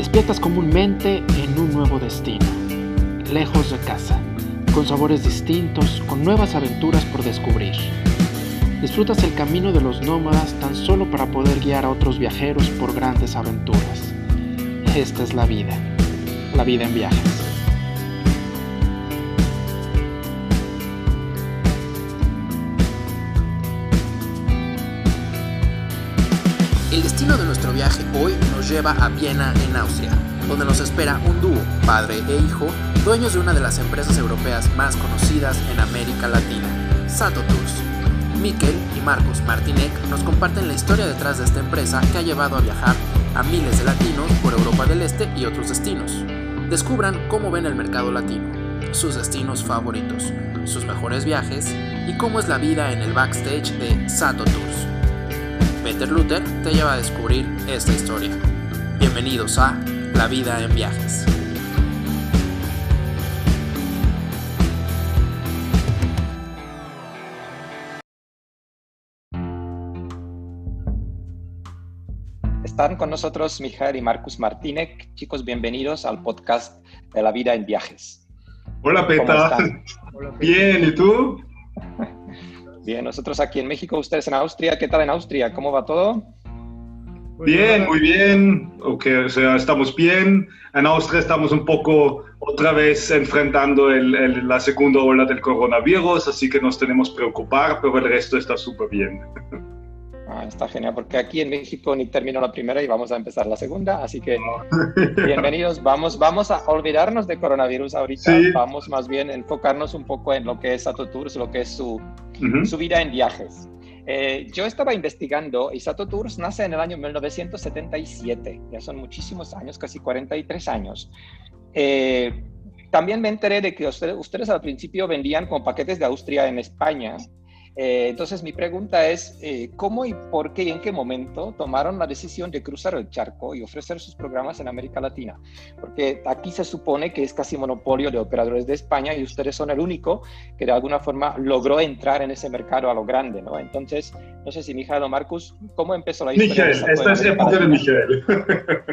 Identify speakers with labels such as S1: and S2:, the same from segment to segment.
S1: Despiertas comúnmente en un nuevo destino, lejos de casa, con sabores distintos, con nuevas aventuras por descubrir. Disfrutas el camino de los nómadas tan solo para poder guiar a otros viajeros por grandes aventuras. Esta es la vida, la vida en viajes. Destino de nuestro viaje hoy nos lleva a Viena, en Austria, donde nos espera un dúo, padre e hijo, dueños de una de las empresas europeas más conocidas en América Latina, Sato Tours. Miquel y Marcos Martinek nos comparten la historia detrás de esta empresa que ha llevado a viajar a miles de latinos por Europa del Este y otros destinos. Descubran cómo ven el mercado latino, sus destinos favoritos, sus mejores viajes y cómo es la vida en el backstage de Sato Tours. Peter Luther te lleva a descubrir esta historia. Bienvenidos a La vida en viajes.
S2: Están con nosotros Mijael y Marcus Martínez. Chicos, bienvenidos al podcast de La vida en viajes.
S3: Hola, Peta. Bien, ¿y tú?
S2: Bien, nosotros aquí en México, ustedes en Austria. ¿Qué tal en Austria? ¿Cómo va todo?
S3: Bien, muy bien. Okay, o sea, estamos bien. En Austria estamos un poco otra vez enfrentando el, la segunda ola del coronavirus, así que nos tenemos que preocupar, pero el resto está súper bien.
S2: Ah, está genial, porque aquí en México ni terminó la primera y vamos a empezar la segunda, así que bienvenidos. Vamos, vamos a olvidarnos de coronavirus ahorita, vamos más bien a enfocarnos un poco en lo que es Sato Tours, lo que es su, su vida en viajes. Eh, yo estaba investigando y Sato Tours nace en el año 1977, ya son muchísimos años, casi 43 años. Eh, también me enteré de que ustedes, ustedes al principio vendían como paquetes de Austria en España eh, entonces mi pregunta es, eh, ¿cómo y por qué y en qué momento tomaron la decisión de cruzar el charco y ofrecer sus programas en América Latina? Porque aquí se supone que es casi monopolio de operadores de España y ustedes son el único que de alguna forma logró entrar en ese mercado a lo grande, ¿no? Entonces, no sé si Mijael o Marcus, ¿cómo empezó la
S3: historia? Mijael, esta es época de Mijael.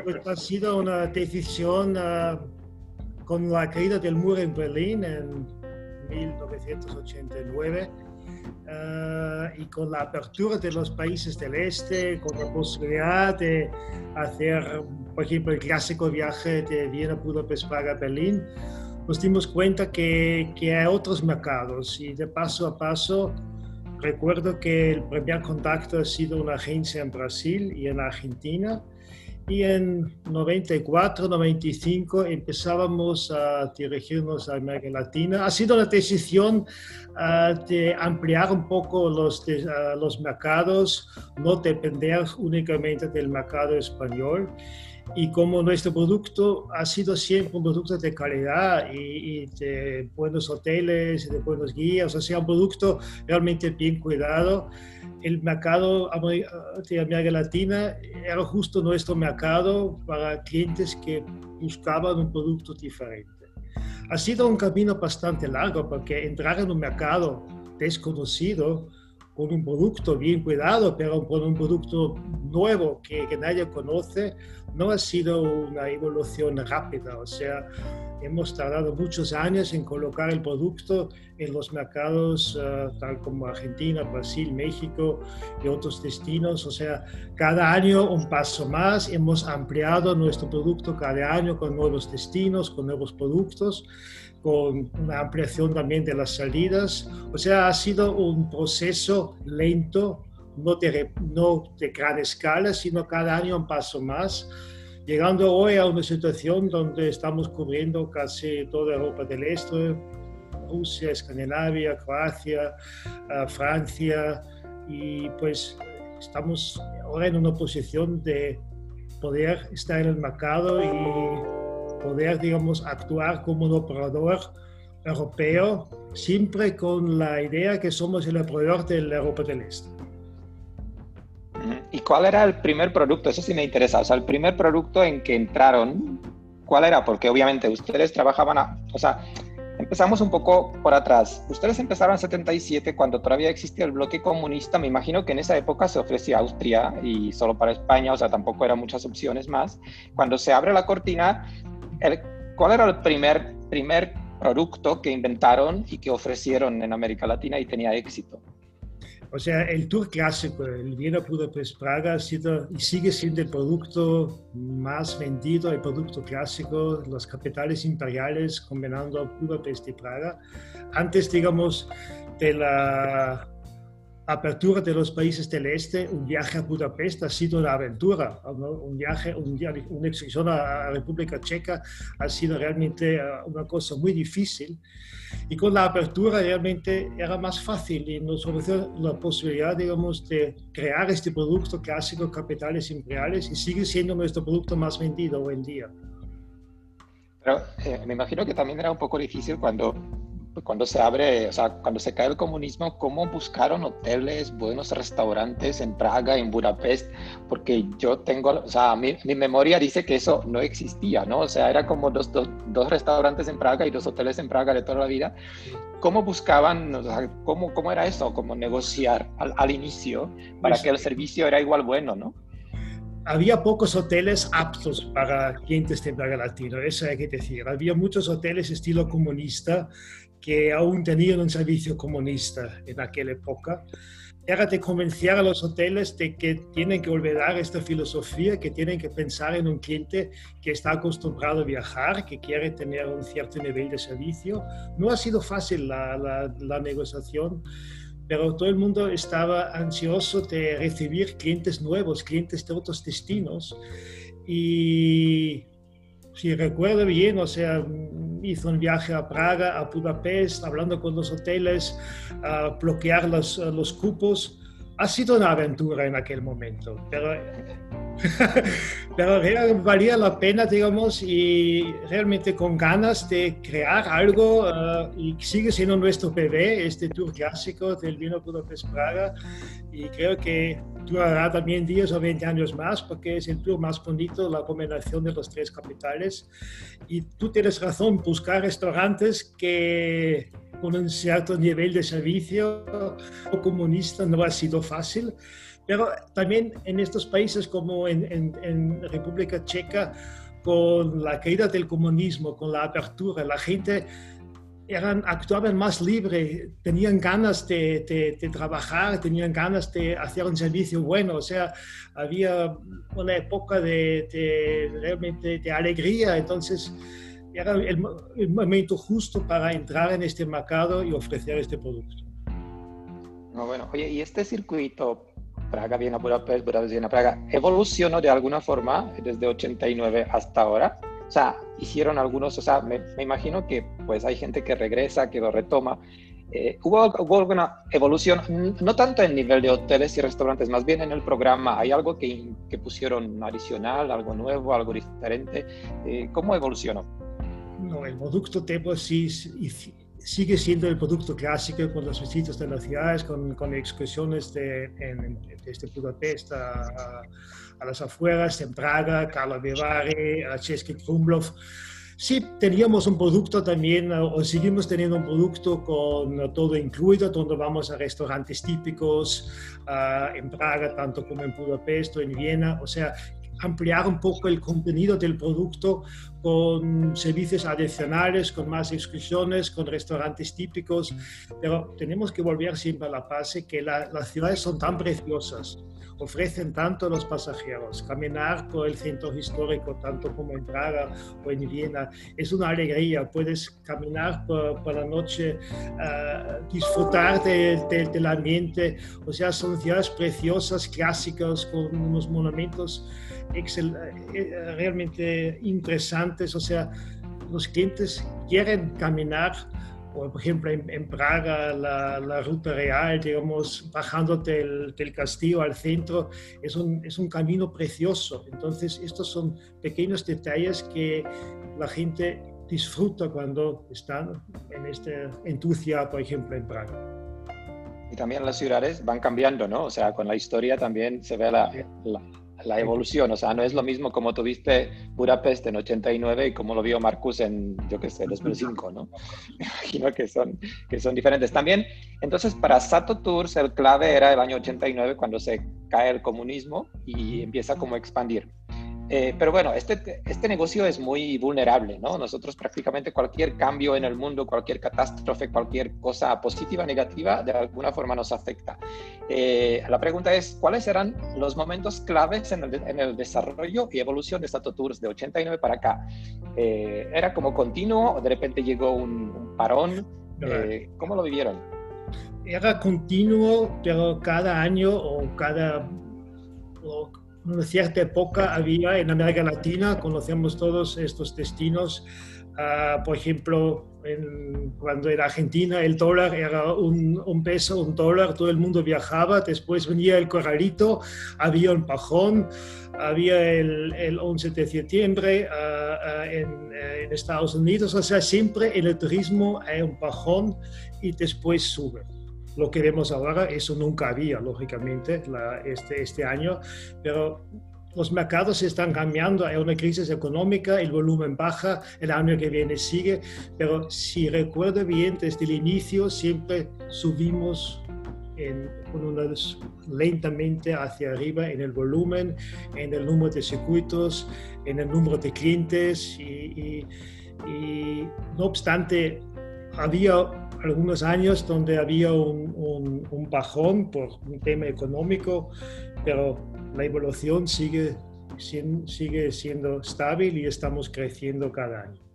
S4: Pues ha sido una decisión uh, con la caída del muro en Berlín en 1989 Ah, y con la apertura de los países del este, con la posibilidad de hacer, por ejemplo, el clásico viaje de Viena, Budapest, Praga, Berlín, nos dimos cuenta que, que hay otros mercados. Y de paso a paso recuerdo que el primer contacto ha sido una agencia en Brasil y en Argentina y en 94, 95 empezábamos a dirigirnos a América Latina. Ha sido la decisión uh, de ampliar un poco los, de, uh, los mercados, no depender únicamente del mercado español. Y como nuestro producto ha sido siempre un producto de calidad y, y de buenos hoteles, y de buenos guías, o sea, un producto realmente bien cuidado, el mercado de América Latina era justo nuestro mercado para clientes que buscaban un producto diferente. Ha sido un camino bastante largo porque entrar en un mercado desconocido con un producto bien cuidado, pero con un producto nuevo que, que nadie conoce, no ha sido una evolución rápida. O sea, hemos tardado muchos años en colocar el producto en los mercados uh, tal como Argentina, Brasil, México y otros destinos. O sea, cada año un paso más. Hemos ampliado nuestro producto cada año con nuevos destinos, con nuevos productos con una ampliación también de las salidas. O sea, ha sido un proceso lento, no de, no de gran escala, sino cada año un paso más llegando hoy a una situación donde estamos cubriendo casi toda Europa del Este, Rusia, Escandinavia, Croacia, uh, Francia, y pues estamos ahora en una posición de poder estar en el mercado y poder, digamos, actuar como un operador europeo, siempre con la idea que somos el operador de la Europa del Este.
S2: ¿Y cuál era el primer producto? Eso sí me interesa. O sea, el primer producto en que entraron, ¿cuál era? Porque obviamente ustedes trabajaban, a, o sea, empezamos un poco por atrás. Ustedes empezaron en 77 cuando todavía existía el bloque comunista. Me imagino que en esa época se ofrecía Austria y solo para España, o sea, tampoco eran muchas opciones más. Cuando se abre la cortina, ¿cuál era el primer, primer producto que inventaron y que ofrecieron en América Latina y tenía éxito?
S4: O sea, el tour clásico, el Viena Budapest Praga, ha sido y sigue siendo el producto más vendido, el producto clásico, las capitales imperiales combinando Budapest y Praga. Antes, digamos, de la apertura de los países del este, un viaje a Budapest ha sido una aventura, un viaje, un, una excursión a la República Checa ha sido realmente eh, una cosa muy difícil y con la apertura realmente era más fácil y nos ofreció la posibilidad, digamos, de crear este producto clásico Capitales Imperiales y sigue siendo nuestro producto más vendido hoy en día.
S2: Pero eh, me imagino que también era un poco difícil cuando cuando se abre, o sea, cuando se cae el comunismo, ¿cómo buscaron hoteles, buenos restaurantes en Praga, en Budapest? Porque yo tengo, o sea, mi, mi memoria dice que eso no existía, ¿no? O sea, era como dos, dos, dos, restaurantes en Praga y dos hoteles en Praga de toda la vida. ¿Cómo buscaban, o sea, cómo, cómo era eso, cómo negociar al, al inicio para pues que el servicio era igual bueno, ¿no?
S4: había pocos hoteles aptos para clientes de Praga Latino, eso hay que decir. Había muchos hoteles estilo comunista que aún tenían un servicio comunista en aquella época, era de convencer a los hoteles de que tienen que olvidar esta filosofía, que tienen que pensar en un cliente que está acostumbrado a viajar, que quiere tener un cierto nivel de servicio. No ha sido fácil la, la, la negociación, pero todo el mundo estaba ansioso de recibir clientes nuevos, clientes de otros destinos. Y si recuerdo bien, o sea, hizo un viaje a Praga, a Budapest, hablando con los hoteles, a bloquear los, los cupos. Ha sido una aventura en aquel momento, pero, pero valía la pena, digamos, y realmente con ganas de crear algo, uh, y sigue siendo nuestro bebé, este tour clásico del vino Budapest Praga, y creo que durará también 10 o 20 años más porque es el tour más bonito, la combinación de los tres capitales. Y tú tienes razón, buscar restaurantes que con un cierto nivel de servicio comunista no ha sido fácil. Pero también en estos países como en, en, en República Checa, con la caída del comunismo, con la apertura, la gente eran, actuaban más libre, tenían ganas de, de, trabajar, tenían ganas de hacer un servicio bueno, o sea, había una época de, realmente de alegría, entonces era el, momento justo para entrar en este mercado y ofrecer este producto.
S2: No, bueno, oye, ¿y este circuito Praga, Viena, Budapest, Budapest, Viena, Praga, evolucionó de alguna forma desde 89 hasta ahora? O sea, hicieron algunos, o sea, me, imagino que pues hay gente que regresa, que lo retoma. Eh, ¿hubo, ¿hubo, alguna evolución, no tanto en nivel de hoteles y restaurantes, más bien en el programa? ¿Hay algo que, que pusieron adicional, algo nuevo, algo diferente? Eh, ¿Cómo evolucionó?
S4: No, el producto Tebo sí sigue siendo el producto clásico con los visitas de las ciudades, con, con excursiones de, en, desde Budapest a, a, las afueras, en Praga, Karlovy a Český Krumlov. Sí, teníamos un producto también, o seguimos teniendo un producto con todo incluido, donde vamos a restaurantes típicos uh, en Praga, tanto como en Budapest o en Viena. O sea, ampliar un poco el contenido del producto con servicios adicionales, con más excursiones, con restaurantes típicos, pero tenemos que volver siempre a la base que las ciudades son tan preciosas, ofrecen tanto a los pasajeros. Caminar por el centro histórico, tanto como en Praga o en Viena, es una alegría. Puedes caminar por, la noche, uh, disfrutar del ambiente. O sea, son ciudades preciosas, clásicas, con unos monumentos excel, eh, realmente interesantes, o sea, los clientes quieren caminar, por ejemplo en, Praga la, la, ruta real, digamos, bajando del, del, castillo al centro, es un, es un camino precioso. Entonces, estos son pequeños detalles que la gente disfruta cuando están en este entusiasmo, por ejemplo, en Praga.
S2: Y también las ciudades van cambiando, ¿no? O sea, con la historia también se ve la, la la, evolución, o sea, no es lo mismo como tuviste Budapest en 89 y como lo vio Marcus en, yo qué sé, 2005, ¿no? Imagino que son, que son diferentes. También, entonces, para Sato Tours el clave era el año 89 cuando se cae el comunismo y empieza como a expandir. Eh, pero bueno, este, este negocio es muy vulnerable, ¿no? Nosotros prácticamente cualquier cambio en el mundo, cualquier catástrofe, cualquier cosa positiva, negativa, de alguna forma nos afecta. Eh, la pregunta es, ¿cuáles eran los momentos claves en el, desarrollo y evolución de Sato Tours de 89 para acá? Eh, ¿Era como continuo o de repente llegó un, parón? ¿Cómo lo vivieron?
S4: Era continuo, pero cada año o cada una cierta época había en América Latina, conocemos todos estos destinos, ah, por ejemplo, cuando en Argentina el dólar era un, peso, un dólar, todo el mundo viajaba, después venía el corralito, había un pajón, había el, el 11 de septiembre ah, ah, en, en, Estados Unidos, o sea, siempre en el turismo hay un pajón y después sube lo que vemos ahora, eso nunca había, lógicamente, este, este año, pero los mercados están cambiando, hay una crisis económica, el volumen baja, el año que viene sigue, pero si recuerdo bien, desde el inicio siempre subimos en, lentamente hacia arriba en el volumen, en el número de circuitos, en el número de clientes y, y no obstante había algunos años donde había un, un, bajón por un tema económico, pero la evolución sigue, sigue siendo estable y estamos creciendo cada año.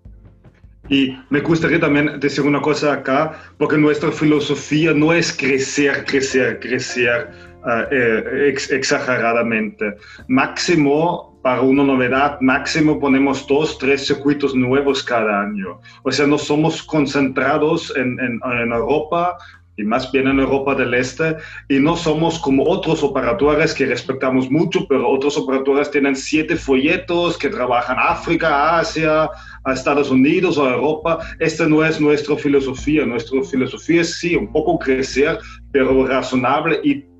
S3: Y me gustaría también decir una cosa acá, porque nuestra filosofía no es crecer, crecer, crecer uh, eh, exageradamente. Máximo para una novedad máximo ponemos dos, tres circuitos nuevos cada año. O sea, no somos concentrados en, en, Europa y más bien en Europa del Este, y no somos como otros operadores que respetamos mucho, pero otros operadores tienen siete folletos que trabajan África, Asia, a Estados Unidos o Europa. Esta no es nuestra filosofía. Nuestra filosofía es sí, un poco crecer, pero razonable y,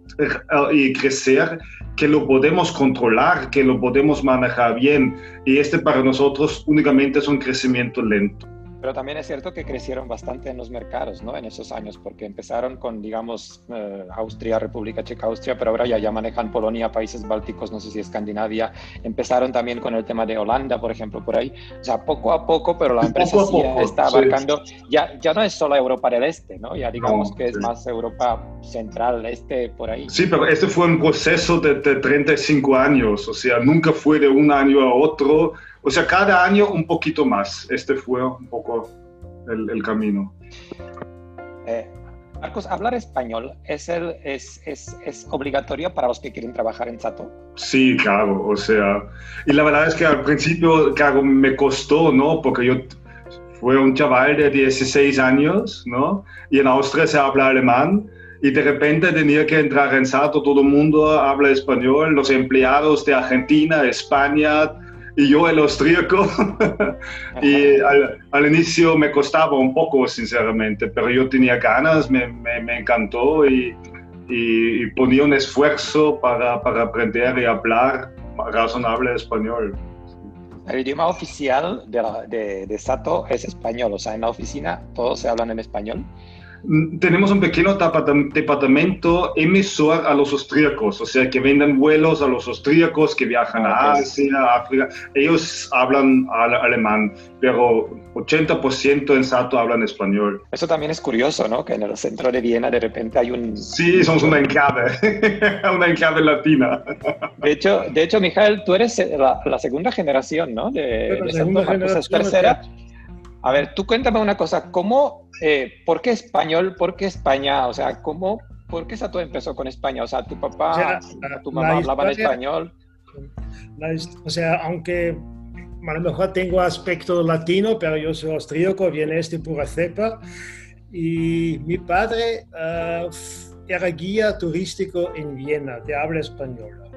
S3: y crecer que lo podemos controlar, que lo podemos manejar bien. Y este para nosotros únicamente es un crecimiento lento.
S2: Pero también es cierto que crecieron bastante en los mercados, ¿no? En esos años, porque empezaron con, digamos, eh, Austria, República Checa, Austria, pero ahora ya, ya manejan Polonia, países bálticos, no sé si Escandinavia. Empezaron también con el tema de Holanda, por ejemplo, por ahí. O sea, poco a poco, pero la empresa está abarcando, ya, ya no es solo Europa del Este, ¿no? Ya digamos que es más Europa central, este, por ahí.
S3: Sí, pero este fue un proceso de, de 35 años, o sea, nunca fue de un año a otro o sea, cada año un poquito más. Este fue un poco el, camino.
S2: Eh, Marcos, ¿hablar español es, el, es, es, es, obligatorio para los que quieren trabajar en Sato?
S3: Sí, claro, o sea, y la verdad es que al principio, claro, me costó, ¿no? Porque yo fui un chaval de 16 años, ¿no? Y en Austria se habla alemán, y de repente tenía que entrar en Sato, todo el mundo habla español, los empleados de Argentina, España, y yo el austríaco. y al, inicio me costaba un poco, sinceramente, pero yo tenía ganas, me, me, encantó y, y, ponía un esfuerzo para, para aprender y hablar razonable español.
S2: El idioma oficial de, de, de, Sato es español, o sea, en la oficina todos se hablan en español.
S3: Mm, tenemos un pequeño departamento emisor a los austríacos, o sea, que venden vuelos a los austríacos que viajan a ah, Asia, África. Ellos hablan alemán, pero 80% en Sato hablan español.
S2: Eso también es curioso, ¿no? Que en el centro de Viena de repente hay un...
S3: Sí, somos una enclave, una enclave latina.
S2: De hecho, de hecho, Mijael, tú eres la, segunda generación, ¿no? De, de segunda generación. tercera. A ver, tú cuéntame una cosa, ¿cómo, eh, por qué español, por qué España? O sea, ¿cómo, por qué todo empezó con España? O sea, tu papá, tu mamá hablaban español.
S4: o sea, aunque a lo mejor tengo aspecto latino, pero yo soy austríaco, viene este pura cepa. Y mi padre uh, era guía turístico en Viena, de habla española.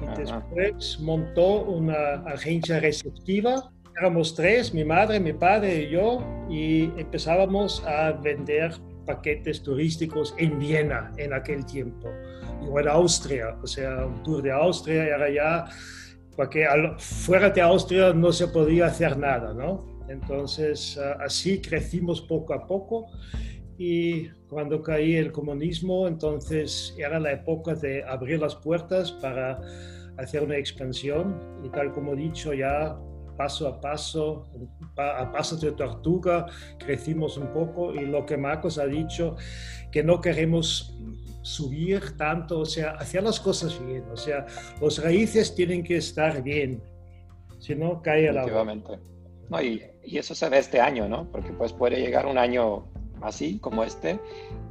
S4: Y después montó una agencia receptiva éramos tres, mi madre, mi padre y yo, y empezábamos a vender paquetes turísticos en Viena en aquel tiempo, o en Austria, o sea, un tour de Austria era ya, porque fuera de Austria no se podía hacer nada, ¿no? Entonces, así crecimos poco a poco y cuando caí el comunismo, entonces era la época de abrir las puertas para hacer una expansión y tal como he dicho ya paso a paso, a paso de tortuga, crecimos un poco y lo que Marcos ha dicho, que no queremos subir tanto, o sea, hacer las cosas bien, o sea, los raíces tienen que estar bien, si no cae el agua.
S2: No, y, eso se ve este año, ¿no? Porque pues puede llegar un año así como este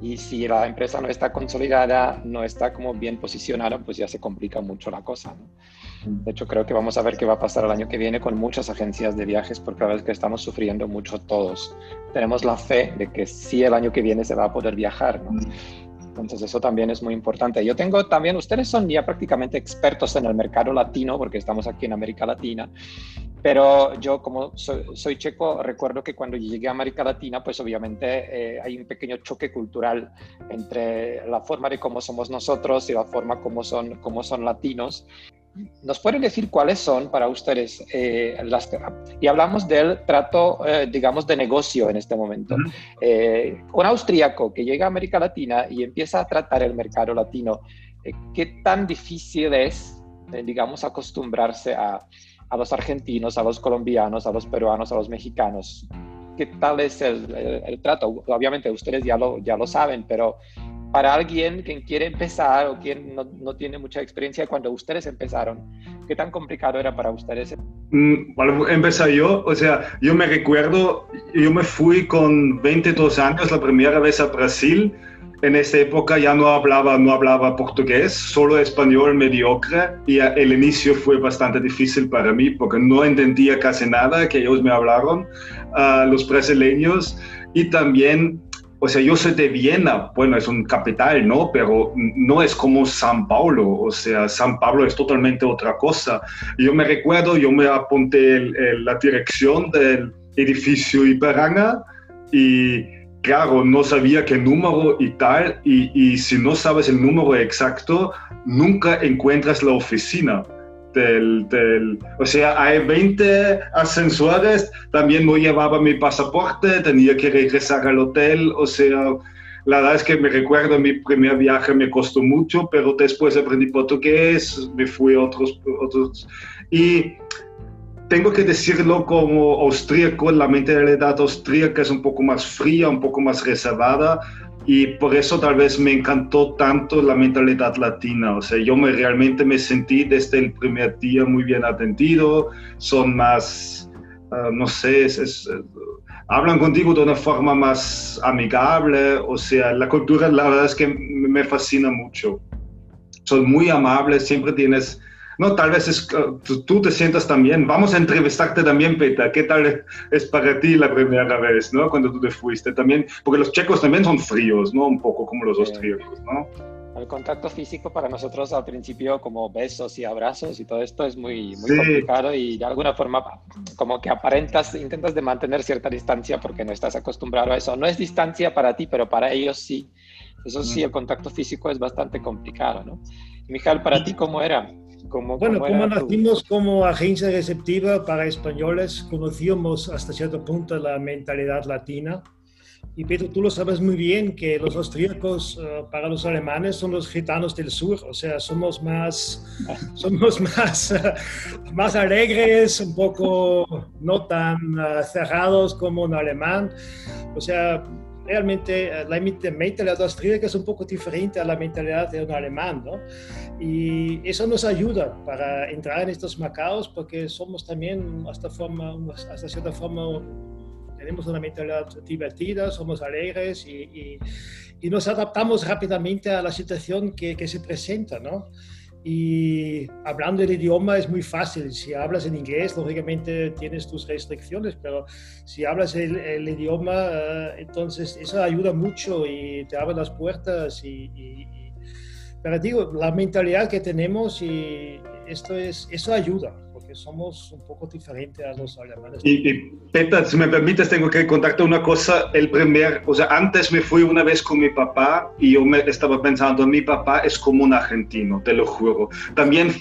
S2: y si la empresa no está consolidada, no está como bien posicionada, pues ya se complica mucho la cosa, ¿no? De hecho, creo que vamos a ver qué va a pasar el año que viene con muchas agencias de viajes, porque la vez que estamos sufriendo mucho todos. Tenemos la fe de que sí el año que viene se va a poder viajar. Entonces eso también es muy importante. Yo tengo también, ustedes son ya prácticamente expertos en el mercado latino, porque estamos aquí en América Latina, pero yo como soy, checo, recuerdo que cuando llegué a América Latina, pues obviamente eh, hay un pequeño choque cultural entre la forma de cómo somos nosotros y la forma como son, como son latinos. ¿Nos pueden decir cuáles son para ustedes eh, las... Y hablamos del trato, eh, digamos, de negocio en este momento. Eh, un austríaco que llega a América Latina y empieza a tratar el mercado latino, ¿qué tan difícil es, digamos, acostumbrarse a, a, los argentinos, a los colombianos, a los peruanos, a los mexicanos? ¿Qué tal es el, el trato? Obviamente ustedes ya lo, ya lo saben, pero para alguien que quiere empezar o quien no, no, tiene mucha experiencia cuando ustedes empezaron? ¿Qué tan complicado era para ustedes?
S3: Mm, bueno, empecé yo, o sea, yo me recuerdo, yo me fui con 22 años la primera vez a Brasil. En esa época ya no hablaba, no hablaba portugués, solo español mediocre y el inicio fue bastante difícil para mí porque no entendía casi nada que ellos me hablaron, uh, los brasileños, y también o sea, yo soy de Viena, bueno, es un capital, ¿no? Pero no es como San Paulo, o sea, San Pablo es totalmente otra cosa. Yo me recuerdo, yo me apunté la dirección del edificio Iberanga y claro, no sabía qué número y tal, y, y si no sabes el número exacto, nunca encuentras la oficina. Del, o sea, hay 20 ascensores, también no llevaba mi pasaporte, tenía que regresar al hotel, o sea, la verdad es que me recuerdo mi primer viaje me costó mucho, pero después aprendí portugués, me fui a otros, otros y tengo que decirlo como austríaco, la mentalidad austríaca es un poco más fría, un poco más reservada, y por eso tal vez me encantó tanto la mentalidad latina. O sea, yo me, realmente me sentí desde el primer día muy bien atendido, son más, ah, no sé, es, hablan contigo de una forma más amigable. O sea, la cultura la verdad es que me fascina mucho. Son muy amables, siempre tienes no, tal vez es, tú, te sientas también. Vamos a entrevistarte también, Peter. ¿Qué tal es para ti la primera vez, ¿no? Cuando tú te fuiste también, porque los checos también son fríos, ¿no? Un poco como los austríacos, ¿no?
S2: El contacto físico para nosotros al principio, como besos y abrazos y todo esto, es muy, muy complicado y de alguna forma como que aparentas, intentas de mantener cierta distancia porque no estás acostumbrado a eso. No es distancia para ti, pero para ellos sí. Eso sí, el contacto físico es bastante complicado, ¿no? Mijael, ¿para ti cómo era?
S4: Bueno, como nacimos como agencia receptiva para españoles, conocíamos hasta cierto punto la mentalidad latina. Y Pedro, tú lo sabes muy bien que los austríacos eh, para los alemanes son los gitanos del sur, o sea, somos más, somos más, más alegres, un poco no tan eh, cerrados como un alemán. O sea, realmente eh, la mentalidad austríaca es un poco diferente a la mentalidad de un alemán, ¿no? Y eso nos ayuda para entrar en estos mercados porque somos también, hasta, forma, hasta cierta forma, tenemos una mentalidad divertida, somos alegres y, y, nos adaptamos rápidamente a la situación que, que se presenta, ¿no? Y hablando el idioma es muy fácil. Si hablas en inglés, lógicamente tienes tus restricciones, pero si hablas el, idioma, eh, entonces eso ayuda mucho y te abre las puertas. Y, pero digo, la mentalidad que tenemos y esto es, eso ayuda, porque somos un poco diferentes a los alemanes.
S3: Y, y si me permites, tengo que contarte una cosa. El primer, o sea, antes me fui una vez con mi papá y yo me estaba pensando, mi papá es como un argentino, te lo juro. También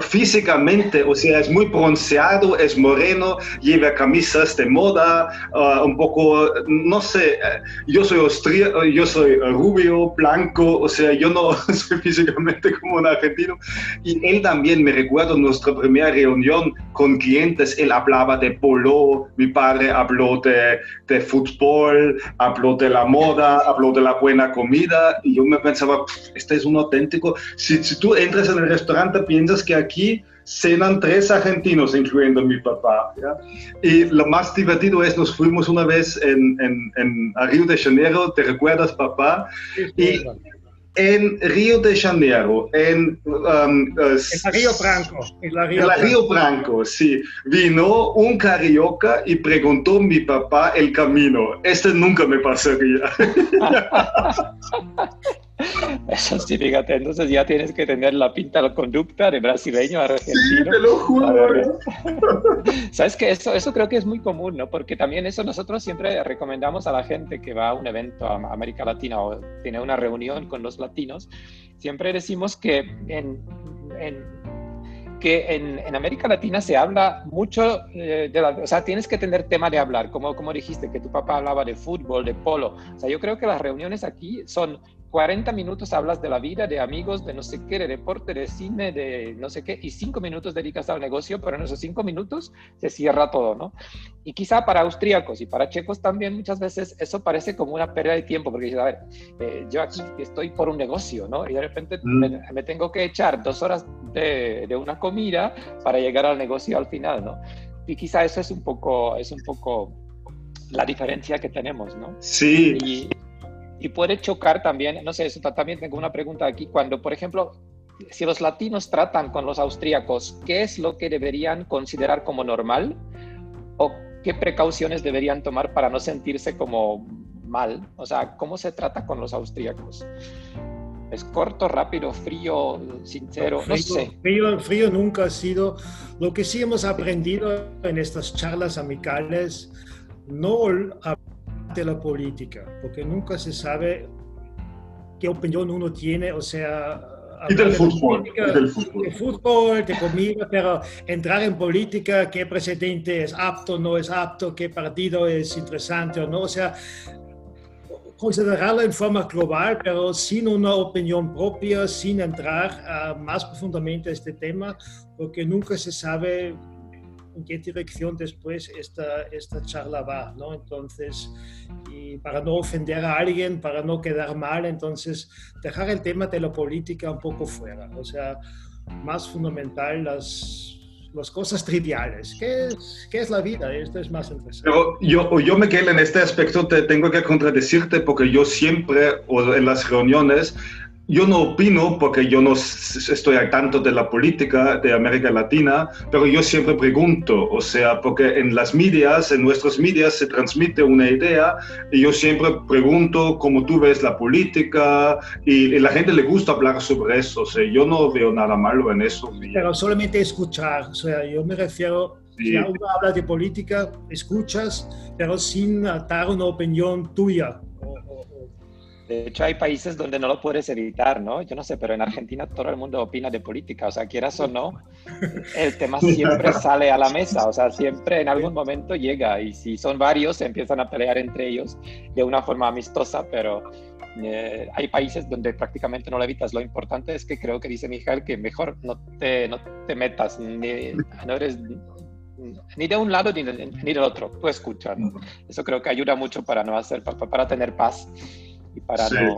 S3: físicamente, o sea, es muy bronceado, es moreno, lleva camisas de moda, uh, un poco, no sé, eh, yo soy yo soy rubio, blanco, o sea, yo no soy físicamente como un argentino. Y él también, me recuerdo nuestra primera reunión con clientes, él hablaba de polo, mi padre habló de, de fútbol, habló de la moda, habló de la buena comida, y yo me pensaba, este es un auténtico, si, si tú entras en el restaurante, piensas que aquí cenan tres argentinos, incluyendo mi papá. Y lo más divertido es, nos fuimos una vez en, en, a Río de Janeiro, ¿te recuerdas, papá? y en Río de Janeiro, en,
S4: um, uh, en Río Branco.
S3: En la Río, en Río Branco, sí. Vino un carioca y preguntó a mi papá el camino. Este nunca me pasaría.
S2: Eso sí, fíjate, entonces ya tienes que tener la pinta la conducta de brasileño argentino. Sí,
S3: te lo juro.
S2: Sabes que eso, eso creo que es muy común, ¿no? Porque también eso nosotros siempre recomendamos a la gente que va a un evento a América Latina o tiene una reunión con los latinos, siempre decimos que en, que en, en, América Latina se habla mucho eh, de la, o sea, tienes que tener tema de hablar, como, como dijiste, que tu papá hablaba de fútbol, de polo. O sea, yo creo que las reuniones aquí son 40 minutos hablas de la vida, de amigos, de no sé qué, de deporte, de cine, de no sé qué, y 5 minutos dedicas al negocio, pero en esos 5 minutos se cierra todo, ¿no? Y quizá para austríacos y para checos también muchas veces eso parece como una pérdida de tiempo, porque dices, a ver, eh, yo aquí estoy por un negocio, ¿no? Y de repente mm. me, tengo que echar dos horas de, de, una comida para llegar al negocio al final, ¿no? Y quizá eso es un poco, es un poco la diferencia que tenemos, ¿no?
S3: Sí.
S2: Y, y puede chocar también, no sé, eso también tengo una pregunta aquí, cuando, por ejemplo, si los latinos tratan con los austríacos, ¿qué es lo que deberían considerar como normal? ¿O qué precauciones deberían tomar para no sentirse como mal? O sea, ¿cómo se trata con los austríacos? ¿Es corto, rápido, frío, sincero? no sé.
S4: Frío, frío nunca ha sido. Lo que sí hemos aprendido en estas charlas amicales, no de la política, porque nunca se sabe qué opinión uno tiene, o sea...
S3: Y del fútbol, del
S4: fútbol. De fútbol, de comida, pero entrar en política, qué presidente es apto, no es apto, qué partido es interesante o no, o sea, considerarlo en forma global, pero sin una opinión propia, sin entrar más profundamente a este tema, porque nunca se sabe en qué dirección después esta, esta charla va, ¿no? Entonces, y para no ofender a alguien, para no quedar mal, entonces dejar el tema de la política un poco fuera, o sea, más fundamental las, las cosas triviales. ¿Qué es, ¿Qué es, la vida? Esto es más interesante.
S3: Pero yo, yo, Miguel, en este aspecto te tengo que contradecirte porque yo siempre, o en las reuniones, yo no opino porque yo no estoy al tanto de la política de América Latina, pero yo siempre pregunto, o sea, porque en las medias, en nuestros medias se transmite una idea y yo siempre pregunto cómo tú ves la política y, a la gente le gusta hablar sobre eso, o sea, yo no veo nada malo en eso.
S4: Pero solamente escuchar, o sea, yo me refiero Si uno habla de política, escuchas, pero sin dar una opinión tuya.
S2: De hecho, hay países donde no lo puedes evitar, ¿no? Yo no sé, pero en Argentina todo el mundo opina de política, o sea, quieras o no, el tema siempre sale a la mesa, o sea, siempre en algún momento llega y si son varios se empiezan a pelear entre ellos de una forma amistosa, pero eh, hay países donde prácticamente no lo evitas. Lo importante es que creo que dice Miguel que mejor no te, no te metas, ni, no eres ni de un lado ni, de, ni del otro, tú escuchas. Eso creo que ayuda mucho para no hacer, para, para tener paz y para no,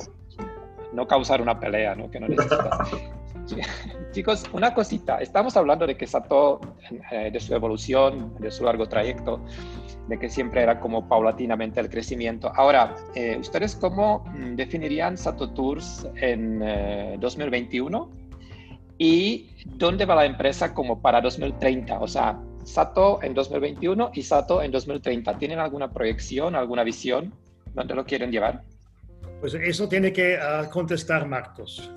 S2: no, causar una pelea ¿no? que no necesitas. Chicos, una cosita, estamos hablando de que Sato, eh, de su evolución, de su largo trayecto, de que siempre era como paulatinamente el crecimiento. Ahora, eh, ¿ustedes cómo mm, definirían Sato Tours en 2021? Eh, ¿Y dónde va la empresa como para 2030? O sea, Sato en 2021 y Sato en 2030. ¿Tienen alguna proyección, alguna visión? ¿Dónde lo quieren llevar?
S4: Pues eso tiene que uh, contestar Marcos.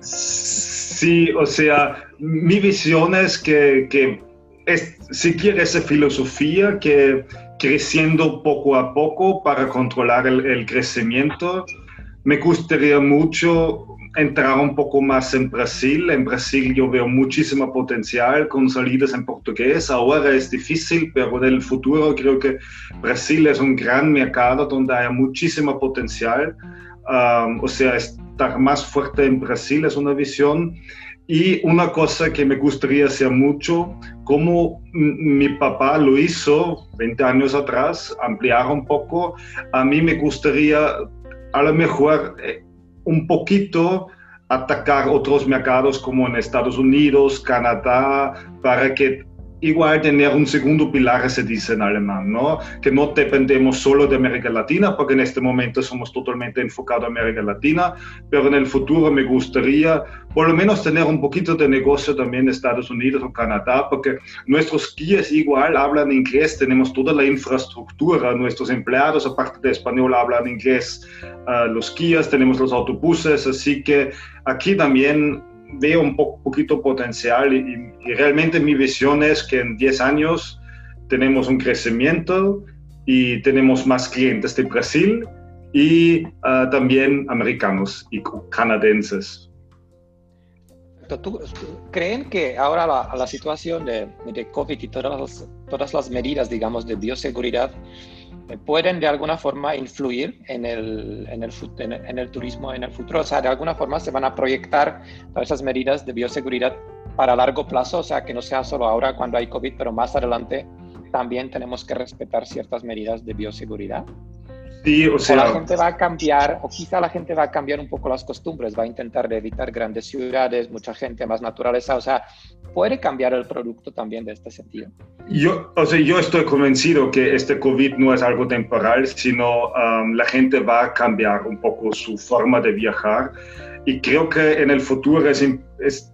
S3: Sí, o sea, mi visión es que, es, seguir esa filosofía que creciendo poco a poco para controlar el, el crecimiento. Me gustaría mucho entrar un poco más en Brasil. En Brasil yo veo muchísimo potencial con salidas en portugués. Ahora es difícil, pero en el futuro creo que Brasil es un gran mercado donde hay muchísimo potencial. O sea, estar más fuerte en Brasil es una visión. Y una cosa que me gustaría hacer mucho, como mi papá lo hizo 20 años atrás, ampliar un poco, a mí me gustaría a lo mejor eh, un poquito atacar otros mercados como en Estados Unidos, Canadá, para que igual tener un segundo pilar, se dice en alemán, ¿no? Que no dependemos solo de América Latina, porque en este momento somos totalmente enfocados en América Latina, pero en el futuro me gustaría por lo menos tener un poquito de negocio también en Estados Unidos o Canadá, porque nuestros guías igual hablan inglés, tenemos toda la infraestructura, nuestros empleados, aparte de español, hablan inglés, uh, los guías, tenemos los autobuses, así que aquí también veo un poquito potencial y, realmente mi visión es que en 10 años tenemos un crecimiento y tenemos más clientes de Brasil y ah, también americanos y canadienses.
S2: ¿Tú, ¿Creen que ahora la, la situación de, de, COVID y todas las, todas las medidas, digamos, de bioseguridad pueden de alguna forma influir en el, en el, en, el, turismo en el futuro. O sea, de alguna forma se van a proyectar todas esas medidas de bioseguridad para largo plazo, o sea, que no sea solo ahora cuando hay COVID, pero más adelante también tenemos que respetar ciertas medidas de bioseguridad.
S3: Sí, o sea,
S2: la gente va a cambiar, o quizá la gente va a cambiar un poco las costumbres, va a intentar evitar grandes ciudades, mucha gente más naturaleza, o sea, puede cambiar el producto también de este sentido.
S3: Yo, o sea, yo estoy convencido que este COVID no es algo temporal, sino um, la gente va a cambiar un poco su forma de viajar y creo que en el futuro es, es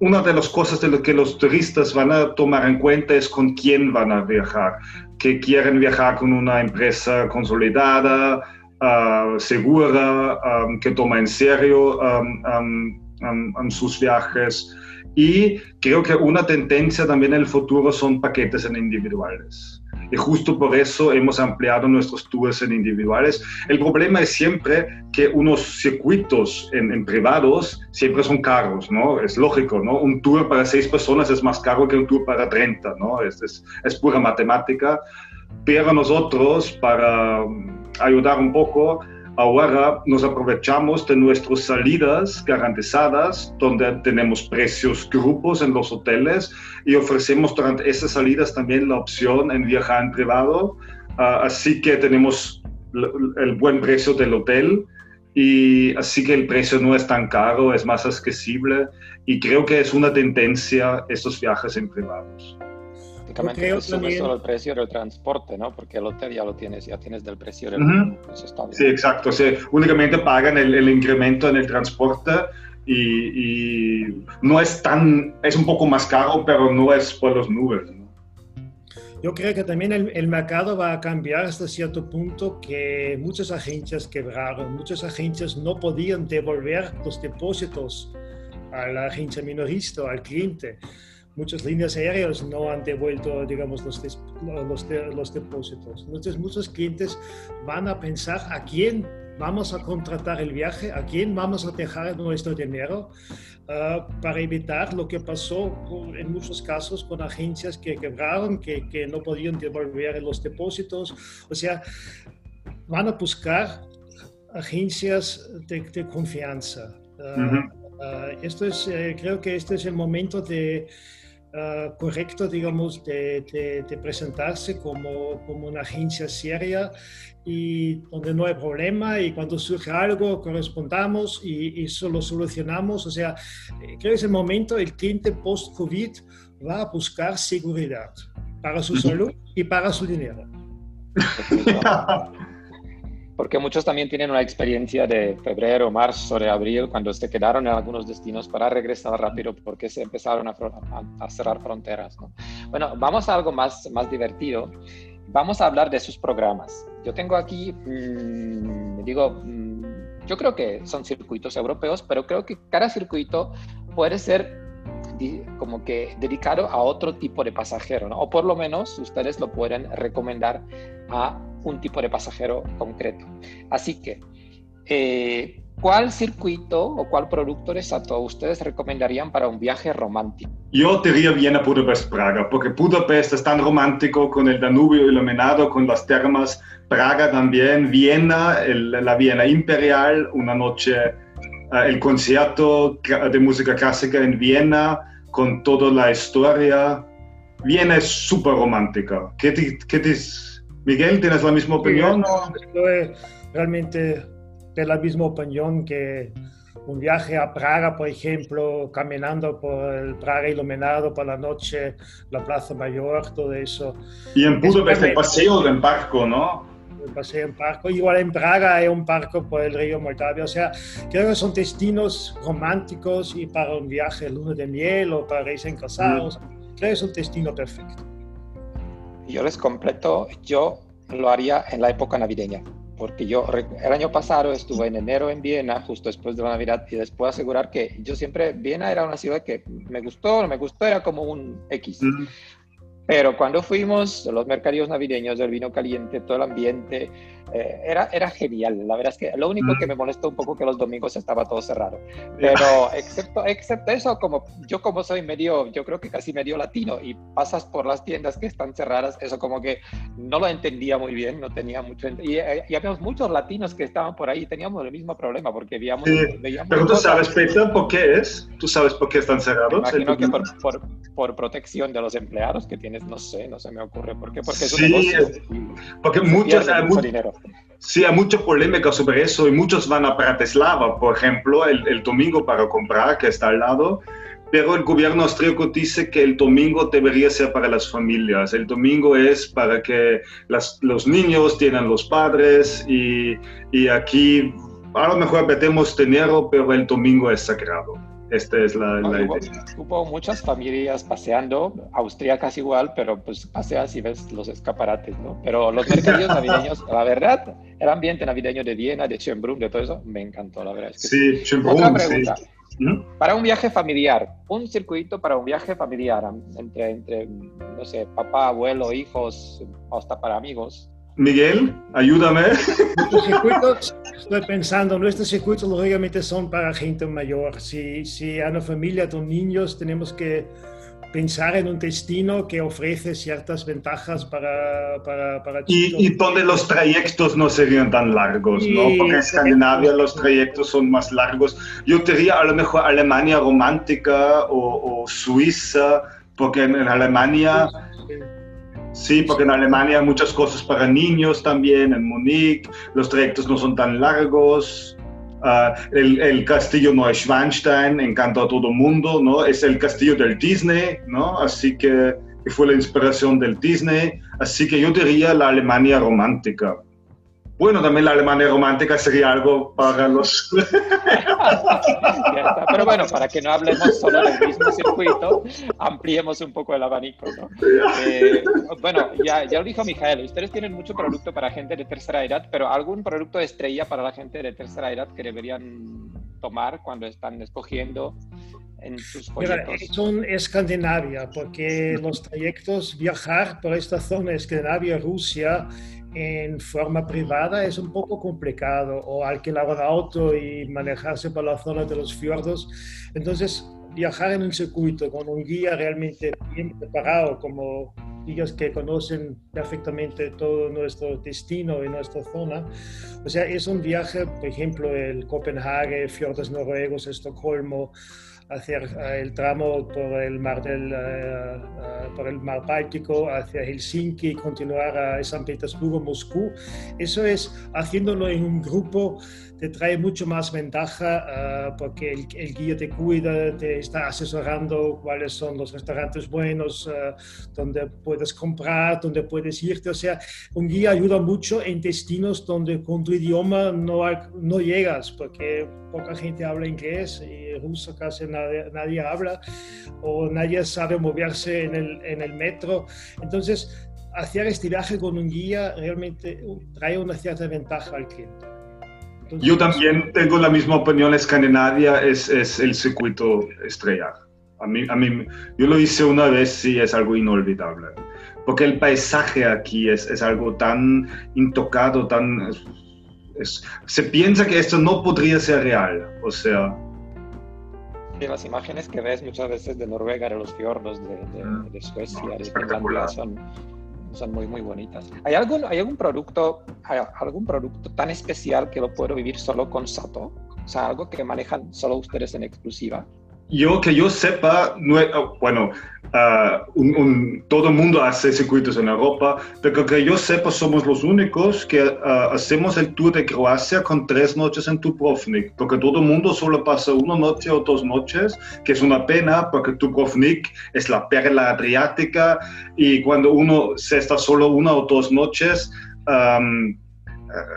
S3: una de las cosas de lo que los turistas van a tomar en cuenta es con quién van a viajar, que quieren viajar con una empresa consolidada, uh, segura, um, que toma en serio um, sus viajes. Y creo que una tendencia también en el futuro son paquetes en individuales. Y justo por eso hemos ampliado nuestros tours en individuales. El problema es siempre que unos circuitos en, privados siempre son caros, ¿no? Es lógico, ¿no? Un tour para seis personas es más caro que un tour para 30, ¿no? Es, es, es pura matemática. Pero nosotros, para ayudar un poco, Ahora nos aprovechamos de nuestras salidas garantizadas, donde tenemos precios grupos en los hoteles y ofrecemos durante esas salidas también la opción en viajar en privado. Ah, así que tenemos el buen precio del hotel y así que el precio no es tan caro, es más accesible y creo que es una tendencia estos viajes en privados
S2: prácticamente sube solo el precio del transporte, ¿no? Porque el hotel ya lo tienes, ya tienes del precio del
S3: Sí, exacto. únicamente pagan el, el, incremento en el transporte y, y, no es tan, es un poco más caro, pero no es por los nubes. ¿no?
S4: Yo creo que también el, el, mercado va a cambiar hasta cierto punto que muchas agencias quebraron, muchas agencias no podían devolver los depósitos a la agencia minorista, al cliente muchas líneas aéreas no han devuelto, digamos, los, los, los, depósitos. Entonces, muchos clientes van a pensar a quién vamos a contratar el viaje, a quién vamos a dejar nuestro dinero uh, para evitar lo que pasó en muchos casos con agencias que quebraron, que, que no podían devolver los depósitos. O sea, van a buscar agencias de, de confianza. Uh, uh, esto es, eh, creo que este es el momento de Ah, correcto, digamos, de, de, presentarse como, como, una agencia seria y donde no hay problema y cuando surge algo correspondamos y, y lo solucionamos. O sea, eh, creo que es el momento, el cliente post-COVID va a buscar seguridad para su salud y para su dinero.
S2: porque muchos también tienen una experiencia de febrero, marzo, de abril, cuando se quedaron en algunos destinos para regresar rápido porque se empezaron a, cerrar fronteras. Bueno, vamos a algo más, más divertido. Vamos a hablar de sus programas. Yo tengo aquí, mm, digo, mm, yo creo que son circuitos europeos, pero creo que cada circuito puede ser como que dedicado a otro tipo de pasajero, ¿no? O por lo menos ustedes lo pueden recomendar a un tipo de pasajero concreto. Así que, eh, ¿cuál circuito o cuál producto de Sato ustedes recomendarían para un viaje romántico?
S3: Yo diría Viena, Budapest, Praga, porque Budapest es tan romántico con el Danubio iluminado, con las termas, Praga también, Viena, la Viena Imperial, una noche, eh, el concierto de música clásica en Viena, con toda la historia. Viena es súper romántica. ¿Qué, qué Miguel, ¿tienes la misma opinión?
S4: No, realmente de la misma opinión que un viaje a Praga, por ejemplo, caminando por el Praga iluminado por la noche, la Plaza Mayor, todo eso.
S3: Y en Budapest el paseo en barco, ¿no?
S4: El paseo en barco. Igual en Praga hay un barco por el río Moldavia. O sea, creo que son destinos románticos y para un viaje luna de miel o para recién casados. Mm. Creo que es un destino perfecto.
S2: Yo les completo, yo lo haría en la época navideña porque yo el año pasado estuve en enero en Viena, justo después de la Navidad, y les puedo asegurar que yo siempre, Viena era una ciudad que me gustó, no me gustó, era como un X. Pero cuando fuimos, los mercadillos navideños, el vino caliente, todo el ambiente, eh, era, era genial. La verdad es que lo único que me molestó un poco que los domingos estaba todo cerrado. Pero excepto, excepto eso, como yo como soy medio, yo creo que casi medio latino y pasas por las tiendas que están cerradas, eso como que no lo entendía muy bien, no tenía mucho... Y, eh, y habíamos muchos latinos que estaban por ahí y teníamos el mismo problema porque veíamos...
S3: Pero tú sabes, Peter, ¿por qué es? ¿Tú sabes por qué están cerrados?
S2: Imagino que por, por, por protección de los empleados que tienes no sé, no se me ocurre por qué, porque es un negocio.
S3: porque muchos, mucho, dinero. Sí, hay mucha polémica sobre eso y muchos van a Bratislava, por ejemplo, el, el, domingo para comprar, que está al lado, pero el gobierno austríaco dice que el domingo debería ser para las familias, el domingo es para que las, los niños tienen los padres y, y aquí a lo mejor metemos dinero, pero el domingo es sagrado. Esta es la, idea.
S2: Hubo muchas familias paseando, austríacas igual, pero pues paseas y ves los escaparates, ¿no? Pero los mercadillos navideños, la verdad, el ambiente navideño de Viena, de Schönbrunn, de todo eso, me encantó, la verdad.
S3: sí, Schönbrunn,
S2: pregunta. Para un viaje familiar, un circuito para un viaje familiar, entre, entre, no sé, papá, abuelo, hijos, hasta para amigos,
S3: Miguel, ayúdame.
S4: Nuestros circuitos, estoy pensando, nuestros circuitos lógicamente son para gente mayor. Si, si hay una familia con niños, tenemos que pensar en un destino que ofrece ciertas ventajas para, para, para
S3: y, y, donde los trayectos no serían tan largos, ¿no? Porque en Escandinavia los trayectos son más largos. Yo diría a lo mejor Alemania romántica o, o Suiza, porque en Alemania... Sí, porque en Alemania hay muchas cosas para niños también, en Múnich, los trayectos no son tan largos. Uh, el, el, castillo Neuschwanstein encanta a todo mundo, ¿no? Es el castillo del Disney, ¿no? Así que fue la inspiración del Disney. Así que yo diría la Alemania romántica. Bueno, también la Alemania romántica sería algo para los...
S2: Pero bueno, para que no hablemos solo del mismo circuito, ampliemos un poco el abanico. ¿no? Eh, bueno, ya, ya lo dijo Mijael, ustedes tienen mucho producto para gente de tercera edad, pero ¿algún producto de estrella para la gente de tercera edad que deberían tomar cuando están escogiendo en sus folletos?
S4: son Escandinavia, porque los trayectos, viajar por esta zona, Escandinavia, Rusia, en forma privada es un poco complicado, o alquilar un auto y manejarse por la zona de los fiordos. Entonces, viajar en un circuito con un guía realmente bien preparado, como guías que conocen perfectamente todo nuestro destino y nuestra zona. O sea, es un viaje, por ejemplo, el Copenhague, fiordos noruegos, Estocolmo, hacer eh, el tramo por el mar del, eh, eh, por el mar Báltico hacia Helsinki, continuar a San Petersburgo, Moscú. Eso es haciéndolo en un grupo te trae mucho más ventaja porque el, guía te cuida, te está asesorando cuáles son los restaurantes buenos, donde puedes comprar, donde puedes irte. O sea, un guía ayuda mucho en destinos donde con tu idioma no, no llegas porque poca gente habla inglés y ruso casi nadie, nadie habla o nadie sabe moverse en el, en el metro. Entonces, hacer este viaje con un guía realmente trae una cierta ventaja al cliente.
S3: Yo también tengo la misma opinión, Escandinavia es, es el circuito estrella. A mí, a mí, yo lo hice una vez y es algo inolvidable. Porque el paisaje aquí es, es algo tan intocado, tan... se piensa que esto no podría ser real, o sea...
S2: las imágenes que ves muchas veces de Noruega, de los fiordos, de, de, ah, de Suecia, de Finlandia, son, son muy, muy bonitas. ¿Hay algún, ¿Hay algún producto, algún producto tan especial que lo puedo vivir solo con Sato? O sea, algo que manejan solo ustedes en exclusiva.
S3: Yo que yo sepa, oh, bueno, uh, todo el mundo hace circuitos en Europa, pero que yo sepa somos los únicos que uh, hacemos el tour de Croacia con tres noches en Dubrovnik, porque todo el mundo solo pasa una noche o dos noches, que es una pena porque Dubrovnik es la perla adriática y cuando uno se está solo una o dos noches, um,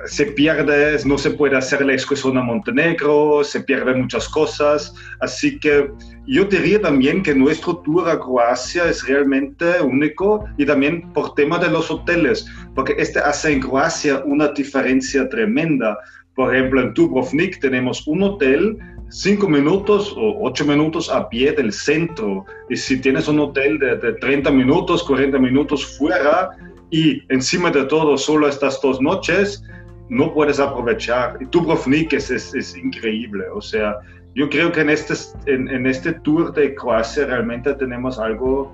S3: se pierde, no se puede hacer la excursión a Montenegro, se pierden muchas cosas. Así que yo diría también que nuestro tour a Croacia es realmente único y también por tema de los hoteles, porque este hace en Croacia una diferencia tremenda. Por ejemplo, en Dubrovnik tenemos un hotel cinco minutos o ocho minutos a pie del centro. Y si tienes un hotel de, de 30 minutos, 40 minutos fuera, y encima de todo solo estas dos noches, no puedes aprovechar. Y Dubrovnik es, es, es increíble, o sea, yo creo que en este, en, en, este tour de Croacia realmente tenemos algo,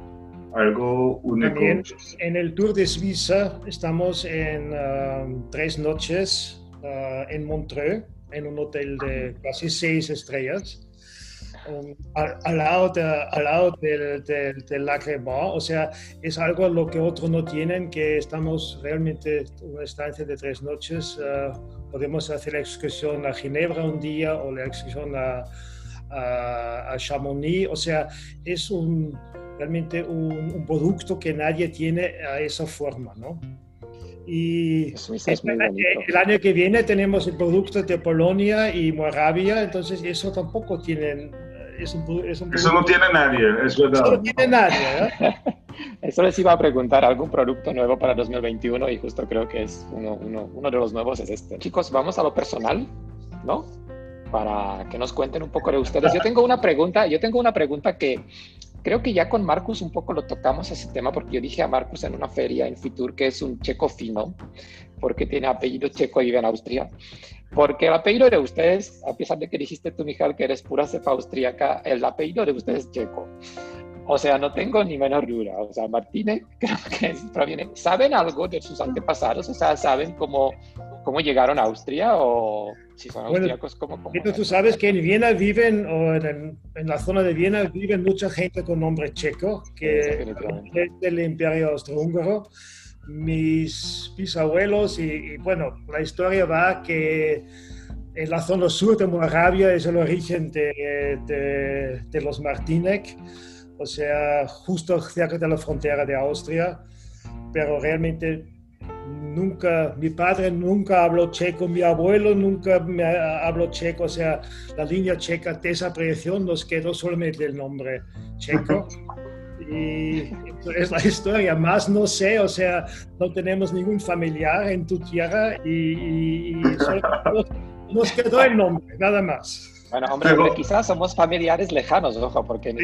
S3: algo único. También
S4: en el tour de Suiza estamos en um, tres noches uh, en Montreux, en un hotel de casi seis estrellas al, lado, al lado del, del, del o sea, es algo lo que otros no tienen, que estamos realmente una estancia de tres noches, eh, podemos hacer la excursión a Ginebra un día o la excursión a, a, Chamonix, o sea, es un, realmente un, un, producto que nadie tiene a esa forma, ¿no? Y el año que viene tenemos el producto de Polonia y Moravia, entonces eso tampoco tienen
S3: eso no tiene nadie, es verdad. Eso no tiene nadie.
S2: ¿eh? Eso les iba a preguntar, algún producto nuevo para 2021 y justo creo que es uno, uno, uno de los nuevos es este. Chicos, vamos a lo personal, ¿no? Para que nos cuenten un poco de ustedes. Yo tengo una pregunta, yo tengo una pregunta que creo que ya con Marcus un poco lo tocamos ese tema porque yo dije a Marcus en una feria en Fitur que es un checo fino porque tiene apellido checo y vive en Austria. Porque el apellido de ustedes, a pesar de que dijiste tú, Mijal, que eres pura cepa austríaca, el apellido de ustedes es checo. O sea, no tengo ni menor duda. O sea, Martínez creo que proviene. ¿Saben algo de sus antepasados? O sea, ¿saben cómo, cómo llegaron a Austria o si son austríacos? ¿cómo, cómo
S4: tú sabes que en Viena viven, o en, en, la zona de Viena viven mucha gente con nombre checo, que es del Imperio Austrohúngaro mis bisabuelos y, bueno, la historia va que en la zona sur de Moravia es el origen de, de, los Martinek, o sea, justo cerca de la frontera de Austria, pero realmente nunca, mi padre nunca habló checo, mi abuelo nunca me habló checo, o sea, la línea checa desapareció, nos quedó solamente el nombre checo. Y es la historia, más no sé, o sea, no tenemos ningún familiar en tu tierra y, solo nos, quedó el nombre, nada más.
S2: Bueno, hombre, quizás somos familiares lejanos, ojo, porque, mi,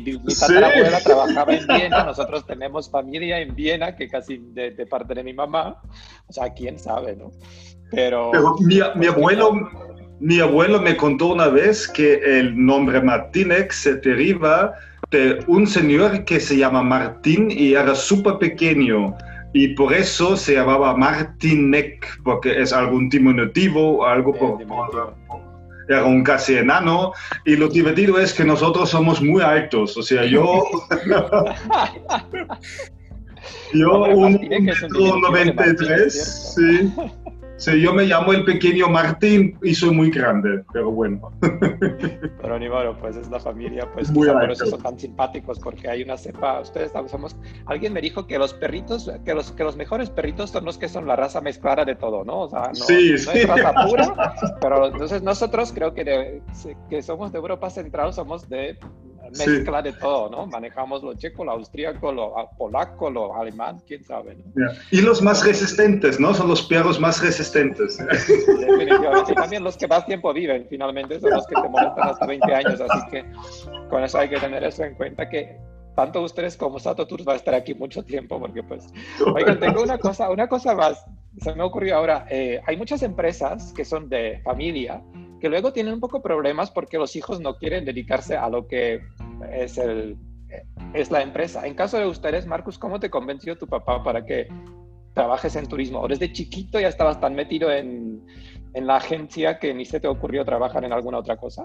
S2: mi, tatarabuela trabajaba en Viena, nosotros tenemos familia en Viena, que casi de, parte de mi mamá, o sea, quién sabe, ¿no?
S3: Pero, mi, mi, abuelo, mi abuelo me contó una vez que el nombre Martínez se deriva un señor que se llama Martín y era súper pequeño. Y por eso se llamaba Martinek, porque es algún diminutivo, algo por, era un casi enano. Y lo divertido es que nosotros somos muy altos. O sea, yo. yo, un metro 93, sí. Sí, yo me llamo el pequeño Martín y soy muy grande, pero bueno.
S2: Pero ni bueno, pues es la familia, pues muy por eso son tan simpáticos, porque hay una cepa, ustedes somos, alguien me dijo que los perritos, que los, que los mejores perritos son los que son la raza mezclada de todo, ¿no? O sea, no, sí, no es raza pura, pero entonces nosotros creo que, que somos de Europa Central, somos de mezcla de todo, ¿no? Manejamos lo checo, lo austríaco, lo polaco, lo alemán, quién sabe, ¿no?
S3: Y los más resistentes, ¿no? Son los perros más resistentes.
S2: Definitivamente. Y también los que más tiempo viven, finalmente, son los que te molestan hasta 20 años, así que con eso hay que tener eso en cuenta que tanto ustedes como Sato Tours va a estar aquí mucho tiempo porque pues, oigan, tengo una cosa, una cosa más, se me ocurrió ahora, eh, hay muchas empresas que son de familia que luego tienen un poco problemas porque los hijos no quieren dedicarse a lo que es, el, es la empresa. En caso de ustedes, Marcus, ¿cómo te convenció tu papá para que trabajes en turismo? ¿O desde chiquito ya estabas tan metido en, en la agencia que ni se te ocurrió trabajar en alguna otra cosa?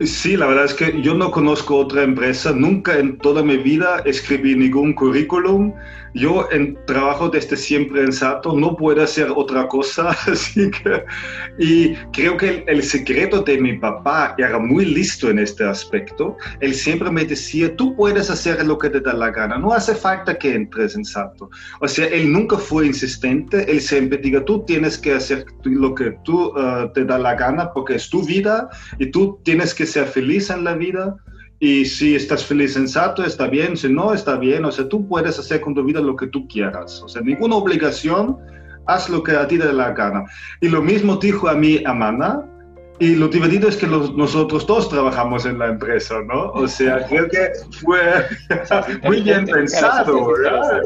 S3: Sí, la verdad es que yo no conozco otra empresa, nunca en toda mi vida escribí ningún currículum. Yo en, trabajo desde siempre en Sato, no puedo hacer otra cosa, así que... Y creo que el, el, secreto de mi papá era muy listo en este aspecto. Él siempre me decía, tú puedes hacer lo que te da la gana, no hace falta que entres en Sato. O sea, él nunca fue insistente, él siempre diga, tú tienes que hacer lo que tú uh, te da la gana porque es tu vida y tú tienes que ser feliz en la vida. Y si estás feliz en Sato, está bien. Si no, está bien. O sea, tú puedes hacer con tu vida lo que tú quieras. O sea, ninguna obligación. Haz lo que a ti te dé la gana. Y lo mismo dijo a mí Amanda. Y lo divertido es que los, nosotros todos trabajamos en la empresa, ¿no? O sea, creo que fue muy bien pensado, ¿verdad?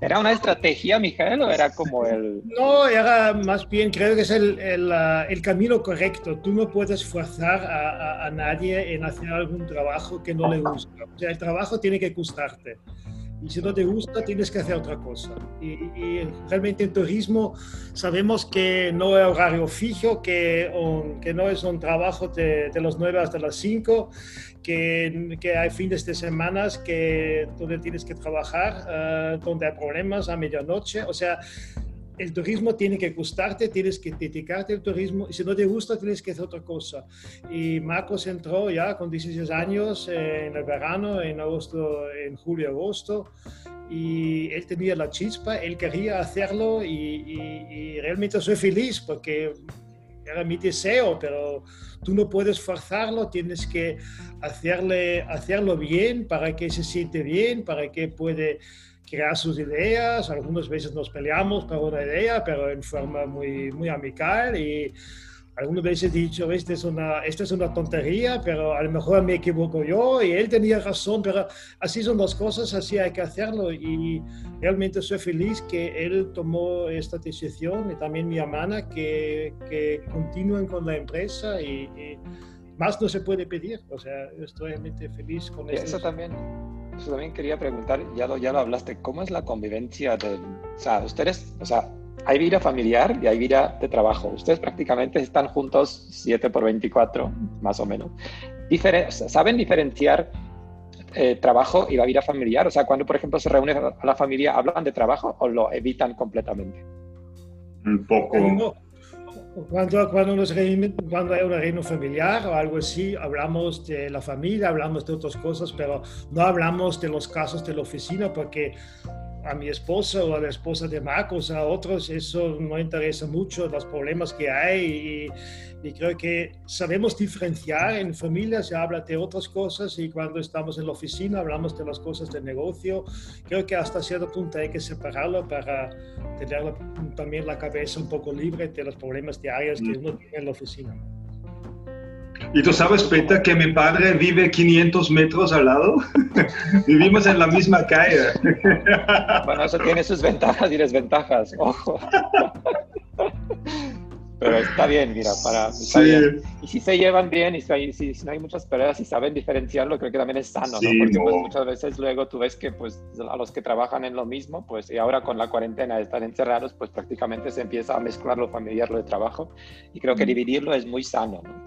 S2: ¿Era una estrategia, Miguel, o era como el...?
S4: No, era más bien, creo que es el, el, el camino correcto. Tú no puedes forzar a, a, a, nadie en hacer algún trabajo que no le gusta. O sea, el trabajo tiene que gustarte. Y si no te gusta, tienes que hacer otra cosa. Y, y realmente en turismo sabemos que no es horario fijo, que, un, que no es un trabajo de, de los 9 hasta las 5, que, que, hay fines de semana que, donde tienes que trabajar, uh, donde hay problemas a medianoche. O sea, el turismo tiene que gustarte, tienes que dedicarte al turismo y si no te gusta tienes que hacer otra cosa. Y Marcos entró ya con 16 años eh, en el verano, en agosto, en julio, agosto, y él tenía la chispa, él quería hacerlo y, y, y realmente soy feliz porque era mi deseo, pero tú no puedes forzarlo, tienes que hacerle, hacerlo bien para que se siente bien, para que puede crear sus ideas, algunas veces nos peleamos por una idea, pero en forma muy, muy amical. Y algunas veces he dicho, esta es, una, esta es una tontería, pero a lo mejor me equivoco yo y él tenía razón, pero así son las cosas, así hay que hacerlo. Y realmente soy feliz que él tomó esta decisión y también mi hermana que, que continúen con la empresa y, y, más no se puede pedir, o sea, estoy realmente feliz con
S2: eso. Eso. también eso también quería preguntar, ya lo, ya lo hablaste, ¿cómo es la convivencia del, o sea, ustedes, o sea, hay vida familiar y hay vida de trabajo. Ustedes prácticamente están juntos 7 por 24, más o menos. Diferen ¿Saben diferenciar eh, trabajo y la vida familiar? O sea, cuando, por ejemplo, se reúne a la familia, ¿hablan de trabajo o lo evitan completamente?
S3: Un poco.
S4: Cuando, cuando, nos cuando hay una reunión familiar o algo así, hablamos de la familia, hablamos de otras cosas, pero no hablamos de los casos de la oficina porque a mi esposa o a la esposa de Marcos, a otros, eso no interesa mucho, los problemas que hay y, y, creo que sabemos diferenciar en familia, se habla de otras cosas y cuando estamos en la oficina hablamos de las cosas del negocio. Creo que hasta cierto punto hay que separarlo para tener también la cabeza un poco libre de los problemas diarios que uno tiene en la oficina.
S3: Y tú sabes, Peter, que mi padre vive 500 metros al lado. Vivimos en la misma calle.
S2: bueno, eso tiene sus ventajas y desventajas, ojo. Pero está bien, mira, para, está sí. bien. Y si se llevan bien y si, si, si, no hay muchas peleas y saben diferenciarlo, creo que también es sano, sí, ¿no? Porque no. Pues, muchas veces luego tú ves que pues a los que trabajan en lo mismo, pues y ahora con la cuarentena están encerrados, pues prácticamente se empieza a mezclar lo familiar, lo de trabajo. Y creo que dividirlo es muy sano, ¿no?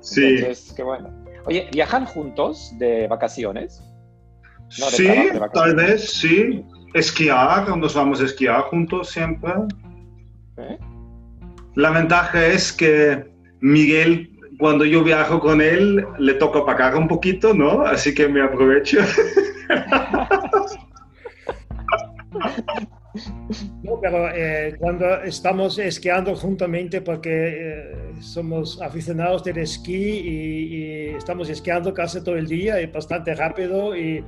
S3: Sí.
S2: Entonces, qué bueno. Oye, ¿viajan juntos de vacaciones?
S3: No, de sí, trabajo, de vacaciones. tal vez, sí. Esquiar, nos vamos a esquiar juntos siempre. ¿Eh? La ventaja es que Miguel, cuando yo viajo con él, le toca pagar un poquito, ¿no? Así que me aprovecho.
S4: pero eh, cuando estamos esquiando juntamente, porque eh, somos aficionados del esquí y, estamos esquiando casi todo el día y bastante rápido y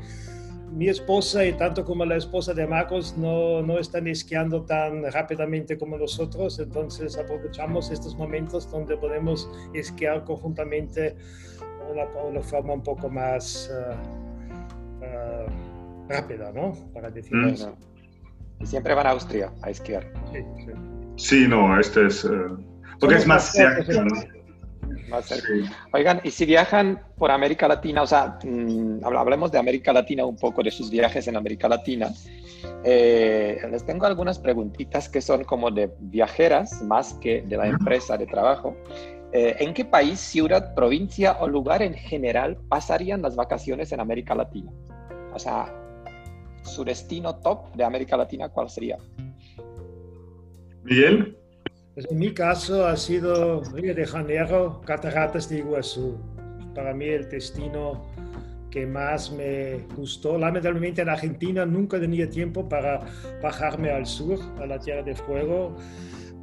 S4: mi esposa y tanto como la esposa de Marcos no, no están esquiando tan rápidamente como nosotros, entonces aprovechamos estos momentos donde podemos esquiar conjuntamente de una, una, forma un poco más uh, rápida, ¿no?
S2: Para decir mm. eso. Y siempre van a Austria a esquiar. Sí,
S3: sí. sí no, este es... Uh, porque es más cerca,
S2: Más cerca. Oigan, y si viajan por América Latina, o sea, mmm, hablemos de América Latina un poco, de sus viajes en América Latina. Eh, les tengo algunas preguntitas que son como de viajeras más que de la empresa de trabajo. Eh, ¿En qué país, ciudad, provincia o lugar en general pasarían las vacaciones en América Latina? O sea, su destino top de América Latina, ¿cuál sería?
S3: Miguel.
S4: Pues en mi caso ha sido Río de Janeiro, Cataratas de Iguazú. Para mí el destino que más me gustó. Lamentablemente en Argentina nunca tenía tiempo para bajarme al sur, a la Tierra de Fuego.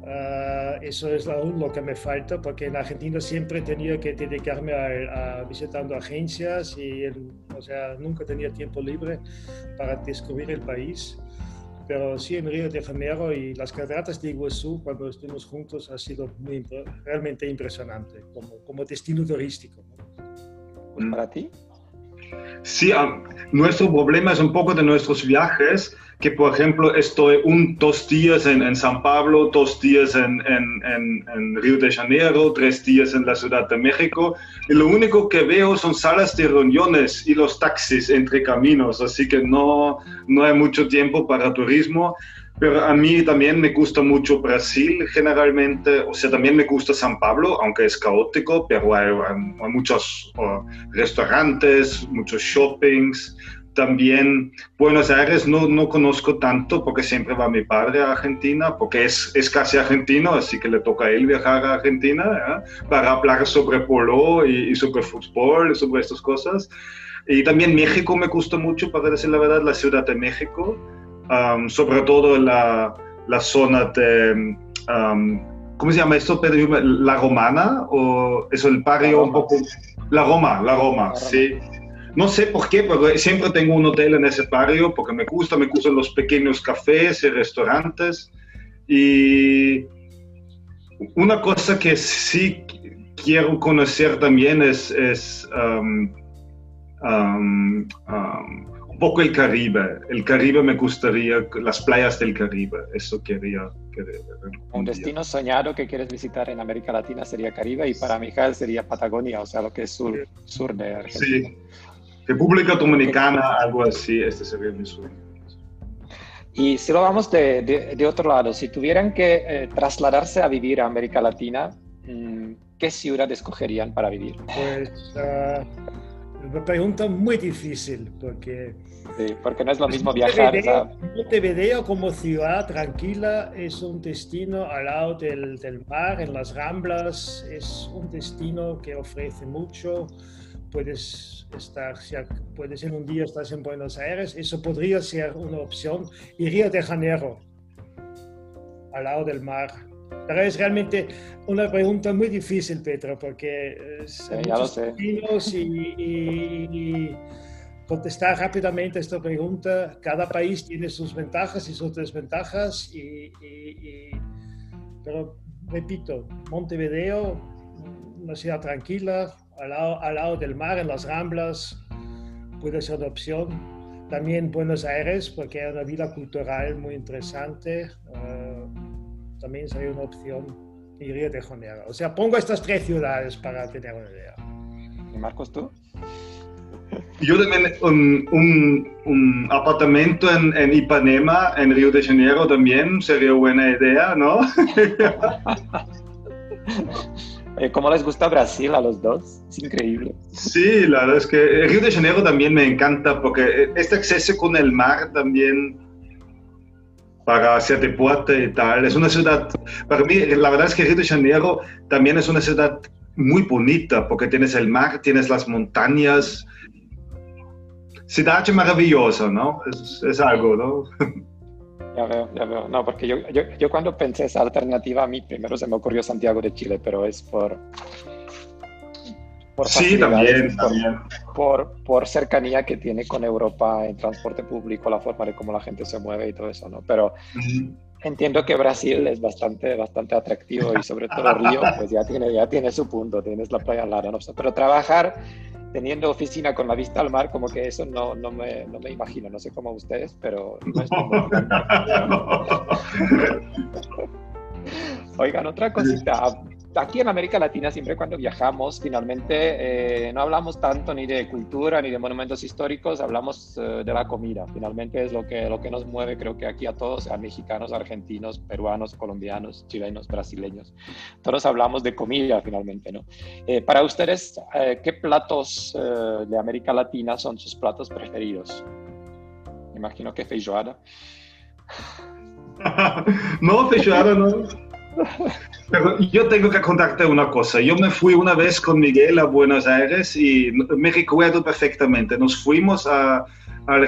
S4: Uh, eso es aún lo que me falta, porque en Argentina siempre tenía que dedicarme a, a visitando agencias y, o sea, nunca tenía tiempo libre para descubrir el país. Pero sí, en Río de Janeiro y las cataratas de Iguazú, cuando estuvimos juntos, ha sido muy, realmente impresionante como, como destino turístico.
S2: ¿no? ¿Para ti?
S3: Sí, um, nuestro problema es un poco de nuestros viajes, que por ejemplo estoy un, dos días en, San Pablo, dos días en, en, en, Río de Janeiro, tres días en la Ciudad de México, y lo único que veo son salas de reuniones y los taxis entre caminos, así que no, no hay mucho tiempo para turismo. Pero a mí también me gusta mucho Brasil, generalmente, o sea, también me gusta San Pablo, aunque es caótico, pero hay, hay muchos restaurantes, muchos shoppings. También Buenos Aires no, no conozco tanto porque siempre va mi padre a Argentina, porque es, es casi argentino, así que le toca a él viajar a Argentina para hablar sobre polo y, y sobre fútbol y sobre estas cosas. Y también México me gusta mucho, para decir la verdad, la Ciudad de México sobre todo la, la zona de, ¿cómo se llama esto? ¿La Romana? ¿O es el barrio un poco? La Roma, la Roma, sí. No sé por qué, pero siempre tengo un hotel en ese barrio porque me gusta, me gustan los pequeños cafés y restaurantes. Y una cosa que sí quiero conocer también es, es un poco el Caribe. El Caribe me gustaría, las playas del Caribe, eso quería.
S2: un destino soñado que quieres visitar en América Latina sería Caribe y para Mijael sería Patagonia, o sea, lo que es sur, sur de Argentina.
S3: Sí, República Dominicana, algo así, este sería mi sueño.
S2: Y si lo vamos de, de, otro lado, si tuvieran que eh, trasladarse a vivir a América Latina, mm, ¿qué ciudad escogerían para vivir?
S4: Pues uh, una pregunta muy difícil porque...
S2: Sí, porque no es lo mismo viajar.
S4: Montevideo, como ciudad tranquila es un destino al lado del, del, mar, en las Ramblas, es un destino que ofrece mucho. Puedes estar, puedes en un día estás en Buenos Aires, eso podría ser una opción. Y Río de Janeiro, al lado del mar, pero es realmente una pregunta muy difícil, Pedro, porque
S2: sí, ya lo sé.
S4: Y, y, contestar rápidamente esta pregunta. Cada país tiene sus ventajas y sus desventajas, y, pero repito, Montevideo, una ciudad tranquila, al lado, al lado, del mar, en las Ramblas, puede ser una opción. También Buenos Aires, porque hay una vida cultural muy interesante. Uh, también sería una opción y Río de Janeiro. O sea, pongo estas tres ciudades para tener una idea.
S2: ¿Y Marcos, tú?
S3: Yo también un, un, un apartamento en, en, Ipanema, en Río de Janeiro también sería buena idea, ¿no?
S2: Eh, ¿Cómo les gusta Brasil a los dos? Es increíble.
S3: Sí, la verdad es que Río de Janeiro también me encanta porque este acceso con el mar también para hacia deporte y tal. Es una ciudad, para mí, la verdad es que Río de Janeiro también es una ciudad muy bonita porque tienes el mar, tienes las montañas. Ciudad maravillosa, ¿no? Es, es algo, ¿no?
S2: Ya veo, ya veo. No, porque yo, yo, yo cuando pensé esa alternativa, a mí primero se me ocurrió Santiago de Chile, pero es por,
S3: por sí, también,
S2: por, Por, cercanía que tiene con Europa en transporte público, la forma de cómo la gente se mueve y todo eso, ¿no? Pero entiendo que Brasil es bastante, bastante atractivo y sobre todo Río, pues ya tiene, ya tiene su punto, tienes la playa al lado, ¿no? Pero trabajar teniendo oficina con la vista al mar, como que eso no, no, me, no me imagino, no sé cómo ustedes, pero no es Oigan, otra cosita, aquí en América Latina siempre cuando viajamos, finalmente eh, no hablamos tanto ni de cultura ni de monumentos históricos, hablamos eh, de la comida. Finalmente es lo que, lo que nos mueve, creo que aquí a todos, a mexicanos, argentinos, peruanos, colombianos, chilenos, brasileños. Todos hablamos de comida finalmente, ¿no? Eh, para ustedes, ¿qué platos de América Latina son sus platos preferidos? Imagino que feijoada.
S3: no, feijoada no. Pero yo tengo que contarte una cosa. Yo me fui una vez con Miguel a Buenos Aires y me recuerdo perfectamente. Nos fuimos al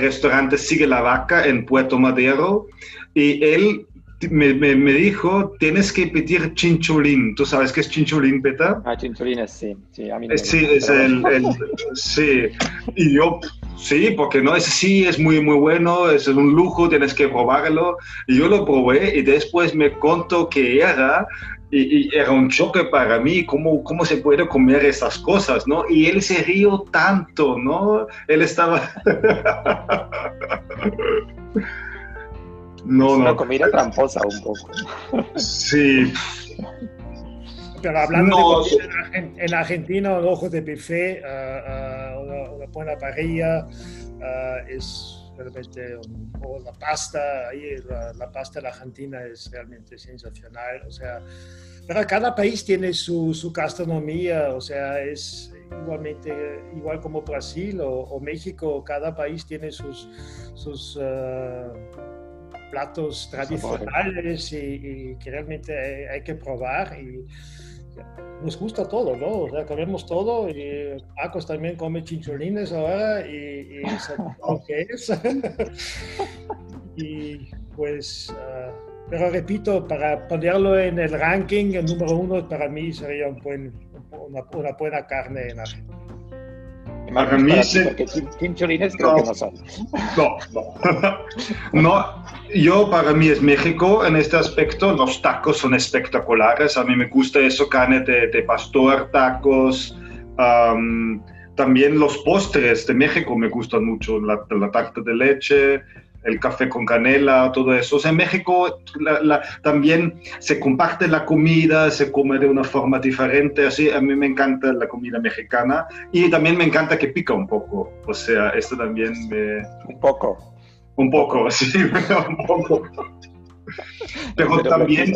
S3: restaurante Sigue la Vaca en Puerto Madero y él me, me, dijo, tienes que pedir chinchulín. ¿Tú sabes qué es chinchulín, Peta?
S2: Ah, chinchulín sí. Sí, a
S3: mí sí, es el, sí. Y yo, sí, porque no, ese sí es muy, muy bueno, es un lujo, tienes que probarlo. Y yo lo probé y después me contó que era y, era un choque para mí, cómo, cómo se puede comer esas cosas, ¿no? Y él se rió tanto, ¿no? Él estaba...
S2: No, es una comida tramposa un poco.
S3: Sí.
S4: Pero hablando de comida en, Argentina, un ojo de buffet, uh, una, buena parrilla, uh, es realmente, o la pasta, ahí la, pasta de Argentina es realmente sensacional, o sea, pero cada país tiene su, su gastronomía, o sea, es igualmente, igual como Brasil o, México, cada país tiene sus, sus uh, platos tradicionales y, que realmente hay, que probar y nos gusta todo, ¿no? O sea, comemos todo y Pacos también come chincholines ahora y, y qué es. y pues, ah, pero repito, para ponerlo en el ranking, el número uno para mí sería un buen, una, una buena carne en Argentina.
S3: Para mí
S2: porque chinchulines creo que no son.
S3: No, no. no, yo para mí es México en este aspecto. Los tacos son espectaculares. A mí me gusta eso, carne de, pastor, tacos. también los postres de México me gustan mucho. La, la tarta de leche, el café con canela, todo eso. O sea, en México también se comparte la comida, se come de una forma diferente, así a mí me encanta la comida mexicana y también me encanta que pica un poco, o sea, esto también me...
S2: Un poco.
S3: Un poco, sí, un poco. Pero también,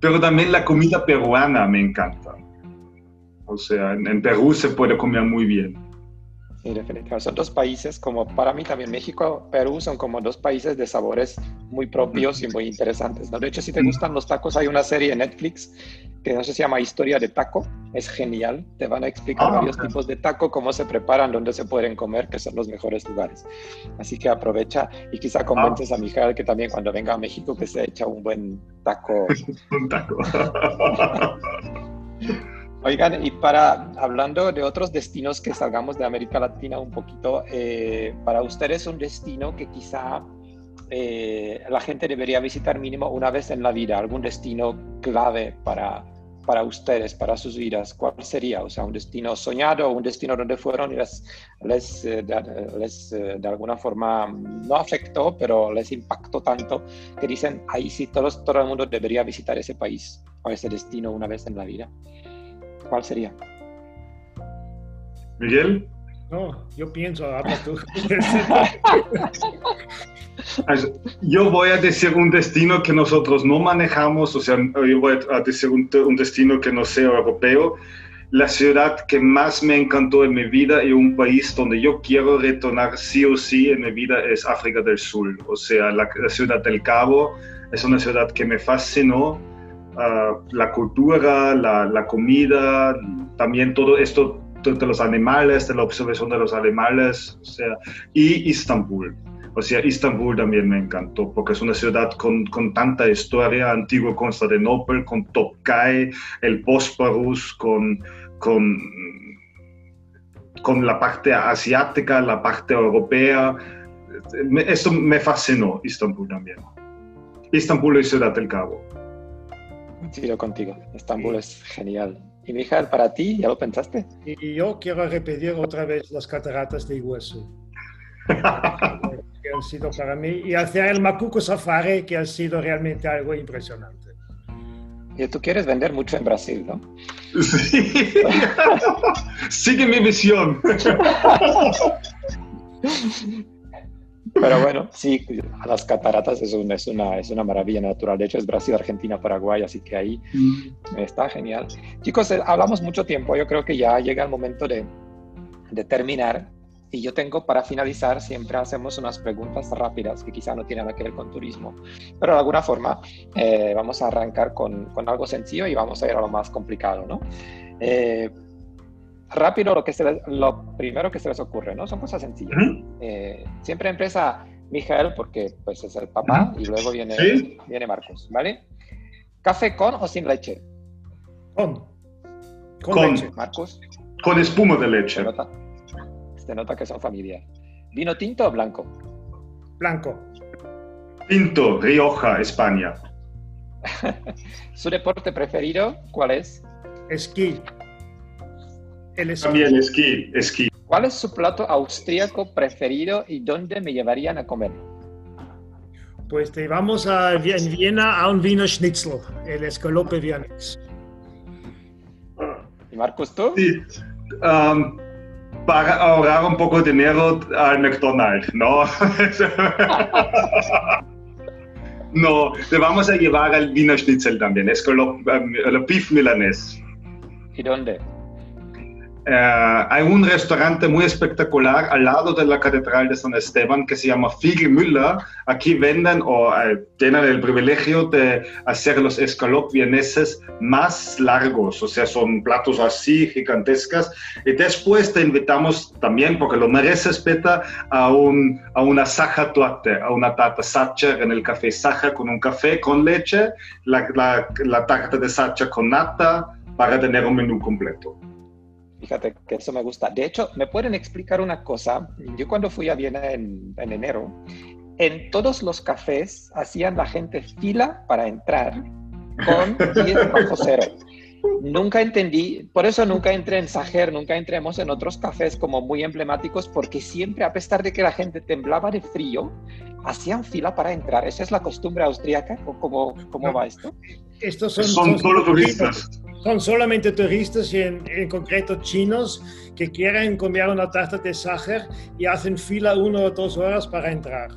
S3: pero también la comida peruana me encanta. O sea, en Perú se puede comer muy bien.
S2: Definitivamente. Son dos países como para mí también México, Perú son como dos países de sabores muy propios y muy interesantes. De hecho, si te gustan los tacos, hay una serie en Netflix que no se llama Historia de Taco. Es genial. Te van a explicar ah, varios tipos de taco, cómo se preparan, dónde se pueden comer, que son los mejores lugares. Así que aprovecha y quizá convences a Mijael que también cuando venga a México que se echa un buen taco.
S3: un taco.
S2: Oigan, y para hablando de otros destinos que salgamos de América Latina un poquito, eh, para ustedes un destino que quizá eh, la gente debería visitar mínimo una vez en la vida, algún destino clave para, para ustedes, para sus vidas, ¿cuál sería? O sea, un destino soñado, un destino donde fueron y les, les, eh, de, de, alguna forma no afectó, pero les impactó tanto que dicen, ahí sí, todos, todo el mundo debería visitar ese país o ese destino una vez en la vida. ¿Cuál sería?
S3: Miguel.
S4: No, yo pienso, habla tú.
S3: yo voy a decir un destino que nosotros no manejamos, o sea, yo voy a decir un, destino que no sea europeo. La ciudad que más me encantó en mi vida y un país donde yo quiero retornar sí o sí en mi vida es África del Sur. O sea, la ciudad del Cabo es una ciudad que me fascinó la cultura, la, comida, también todo esto de los animales, de la observación de los animales, o sea, y Istambul. O sea, Istambul también me encantó, porque es una ciudad con, con tanta historia, antiguo Constantinopla, con Topkapi, el Bosporus, con, con, con la parte asiática, la parte europea. Esto me fascinó, Istambul también. Istambul y Ciudad del Cabo.
S2: Coincido contigo, Estambul es genial. Y Mijael, para ti, ¿ya lo pensaste?
S4: Y yo quiero repetir otra vez las cataratas de Iguazú. que han sido para mí, y hacer el Macuco Safari, que ha sido realmente algo impresionante.
S2: Y tú quieres vender mucho en Brasil, ¿no?
S3: Sí. Sigue mi visión.
S2: Pero bueno, sí, las cataratas es, es, una, es una maravilla natural. De hecho, es Brasil, Argentina, Paraguay, así que ahí mm. está genial. Chicos, eh, hablamos mucho tiempo. Yo creo que ya llega el momento de, de terminar. Y yo tengo para finalizar, siempre hacemos unas preguntas rápidas que quizá no tienen nada que ver con turismo, pero de alguna forma eh, vamos a arrancar con, con, algo sencillo y vamos a ir a lo más complicado, ¿no? Eh, rápido lo, que se lo primero que se les ocurre, ¿no? Son cosas sencillas. Eh, siempre empieza Miguel porque pues es el papá y luego viene, viene Marcos, ¿vale? ¿Café con o sin leche?
S4: Con.
S3: Con, leche.
S2: Marcos.
S3: Con espuma de leche.
S2: Se nota, que son familia. ¿Vino tinto o blanco?
S4: Blanco.
S3: Tinto, Rioja, España.
S2: ¿Su deporte preferido cuál es?
S4: Esquí.
S3: El esquí. También esquí, esquí.
S2: ¿Cuál es su plato austríaco preferido y dónde me llevarían a comer?
S4: Pues te vamos a en Viena a un vino schnitzel, el escalope vienes.
S2: ¿Y Marcos tú?
S3: Sí. Um, para ahorrar un poco de dinero al McDonald's, ¿no? no, te vamos a llevar al vino schnitzel también, es con um, el beef milanés.
S2: ¿Y dónde?
S3: Eh, hay un restaurante muy espectacular al lado de la Catedral de San Esteban que se llama Müller. Aquí venden o eh, tienen el privilegio de hacer los escalopes vieneses más largos, o sea, son platos así gigantescas. Y después te invitamos también, porque lo mereces, Peta, a, un, a una saja tuate, a una tarta sacha en el café saja con un café con leche, la, la, la tarta de sacha con nata para tener un menú completo.
S2: Fíjate que eso me gusta. De hecho, ¿me pueden explicar una cosa? Yo cuando fui a Viena en, enero, en todos los cafés hacían la gente fila para entrar con 10 bajo cero. Nunca entendí, por eso nunca entré en Sager, nunca entremos en otros cafés como muy emblemáticos, porque siempre, a pesar de que la gente temblaba de frío, hacían fila para entrar. ¿Esa es la costumbre austríaca o cómo, cómo va esto?
S4: Estos son,
S3: son solo turistas.
S4: Son solamente turistas y en, en, concreto chinos que quieren comer una tarta de Sacher y hacen fila una o dos horas para entrar.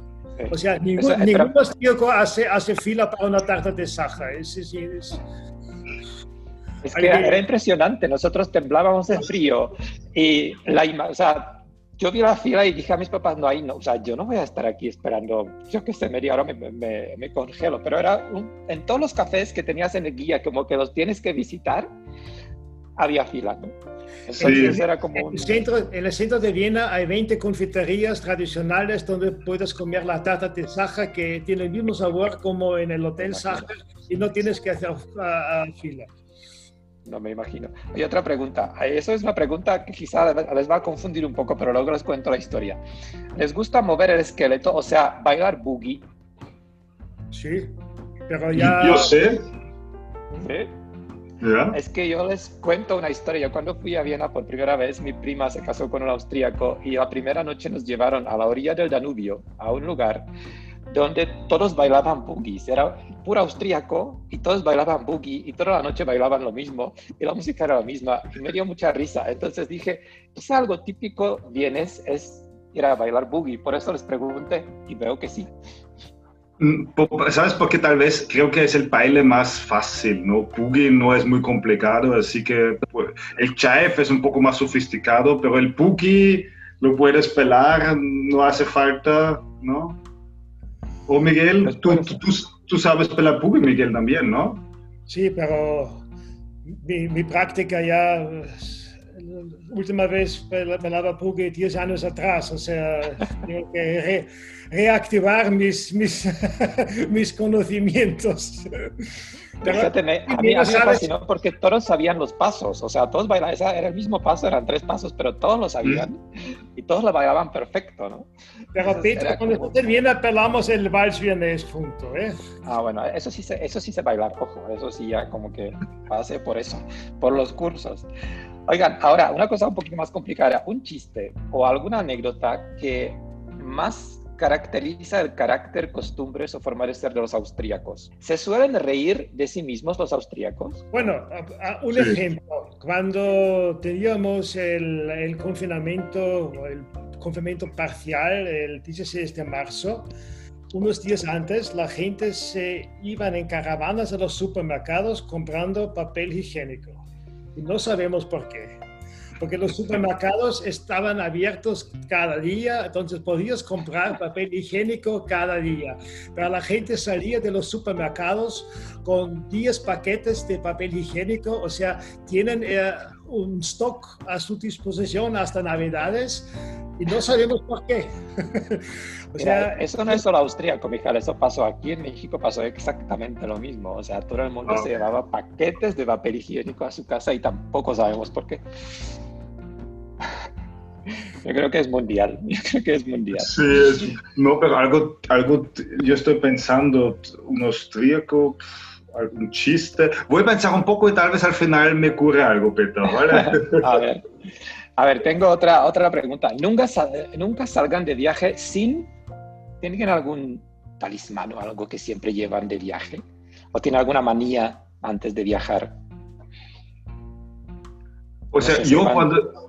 S4: O sea, ningún, ningún austríaco hace, hace fila para una tarta de Sacher. Es, es, es,
S2: es que era impresionante, nosotros temblábamos de frío y la, o sea, yo vi la fila y dije a mis papás, no, ahí no, o sea, yo no voy a estar aquí esperando, yo que sé, media hora me, me, me congelo, pero era en todos los cafés que tenías en el guía, como que los tienes que visitar, había fila, ¿no?
S4: Entonces sí. era como... En, el centro, en el centro de Viena hay 20 confiterías tradicionales donde puedes comer la tarta de Saja que tiene el mismo sabor como en el Hotel Saja y no tienes que hacer uh, uh, fila
S2: no me imagino. Hay otra pregunta. Eso es una pregunta que quizá les va a confundir un poco, pero luego les cuento la historia. ¿Les gusta mover el esqueleto, o sea, bailar boogie?
S4: Sí, pero ya...
S3: Yo sé.
S2: ¿Sí? Es que yo les cuento una historia. Cuando fui a Viena por primera vez, mi prima se casó con un austríaco y la primera noche nos llevaron a la orilla del Danubio, a un lugar donde todos bailaban boogies. Era puro austríaco y todos bailaban boogie y toda la noche bailaban lo mismo y la música era la misma y me dio mucha risa. Entonces dije, quizá algo típico vienes es ir a bailar boogie. Por eso les pregunté y veo que sí.
S3: Mm, ¿Sabes por qué tal vez creo que es el baile más fácil, ¿no? Boogie no es muy complicado, así que pues, el chaef es un poco más sofisticado, pero el boogie lo puedes pelar, no hace falta, ¿no? O Miguel, tú, tú, tú, sabes pelar boogie, Miguel, también, ¿no?
S4: Sí, pero mi, mi práctica ya la última vez la porque 10 años atrás, o sea, tengo que reactivar mis, mis, mis conocimientos.
S2: Fíjate, me, a mí, me fascinó porque todos sabían los pasos, o sea, todos bailaban, era el mismo paso, eran tres pasos, pero todos lo sabían y todos lo bailaban perfecto, ¿no?
S4: Pero Peter, cuando usted viene, apelamos el vals vienes junto, ¿eh?
S2: Ah, bueno, eso sí, se, eso sí se bailar, ojo, eso sí ya como que pase por eso, por los cursos. Oigan, ahora, una cosa un poquito más complicada, un chiste o alguna anécdota que más caracteriza el carácter, costumbres o forma de ser de los austríacos. ¿Se suelen reír de sí mismos los austríacos?
S4: Bueno, un ejemplo. Cuando teníamos el, el confinamiento, el confinamiento parcial, el 16 de marzo, unos días antes, la gente se iban en caravanas a los supermercados comprando papel higiénico. Y no sabemos por qué porque los supermercados estaban abiertos cada día, entonces podías comprar papel higiénico cada día. Pero la gente salía de los supermercados con 10 paquetes de papel higiénico, o sea, tienen eh, un stock a su disposición hasta Navidades y no sabemos por qué.
S2: o sea, eso no es solo austríaco, Mijal, eso pasó aquí en México, pasó exactamente lo mismo. O sea, todo el mundo se llevaba paquetes de papel higiénico a su casa y tampoco sabemos por qué. Yo creo que es mundial. Yo creo que es mundial.
S3: Sí, no, pero algo, algo, yo estoy pensando, un austríaco, algún chiste. Voy a pensar un poco y tal vez al final me ocurre algo, Peter,
S2: a ver, a ver, tengo otra, otra pregunta. ¿Nunca, ¿Nunca salgan de viaje sin, tienen algún talismán o algo que siempre llevan de viaje? ¿O tienen alguna manía antes de viajar?
S3: O sea, yo cuando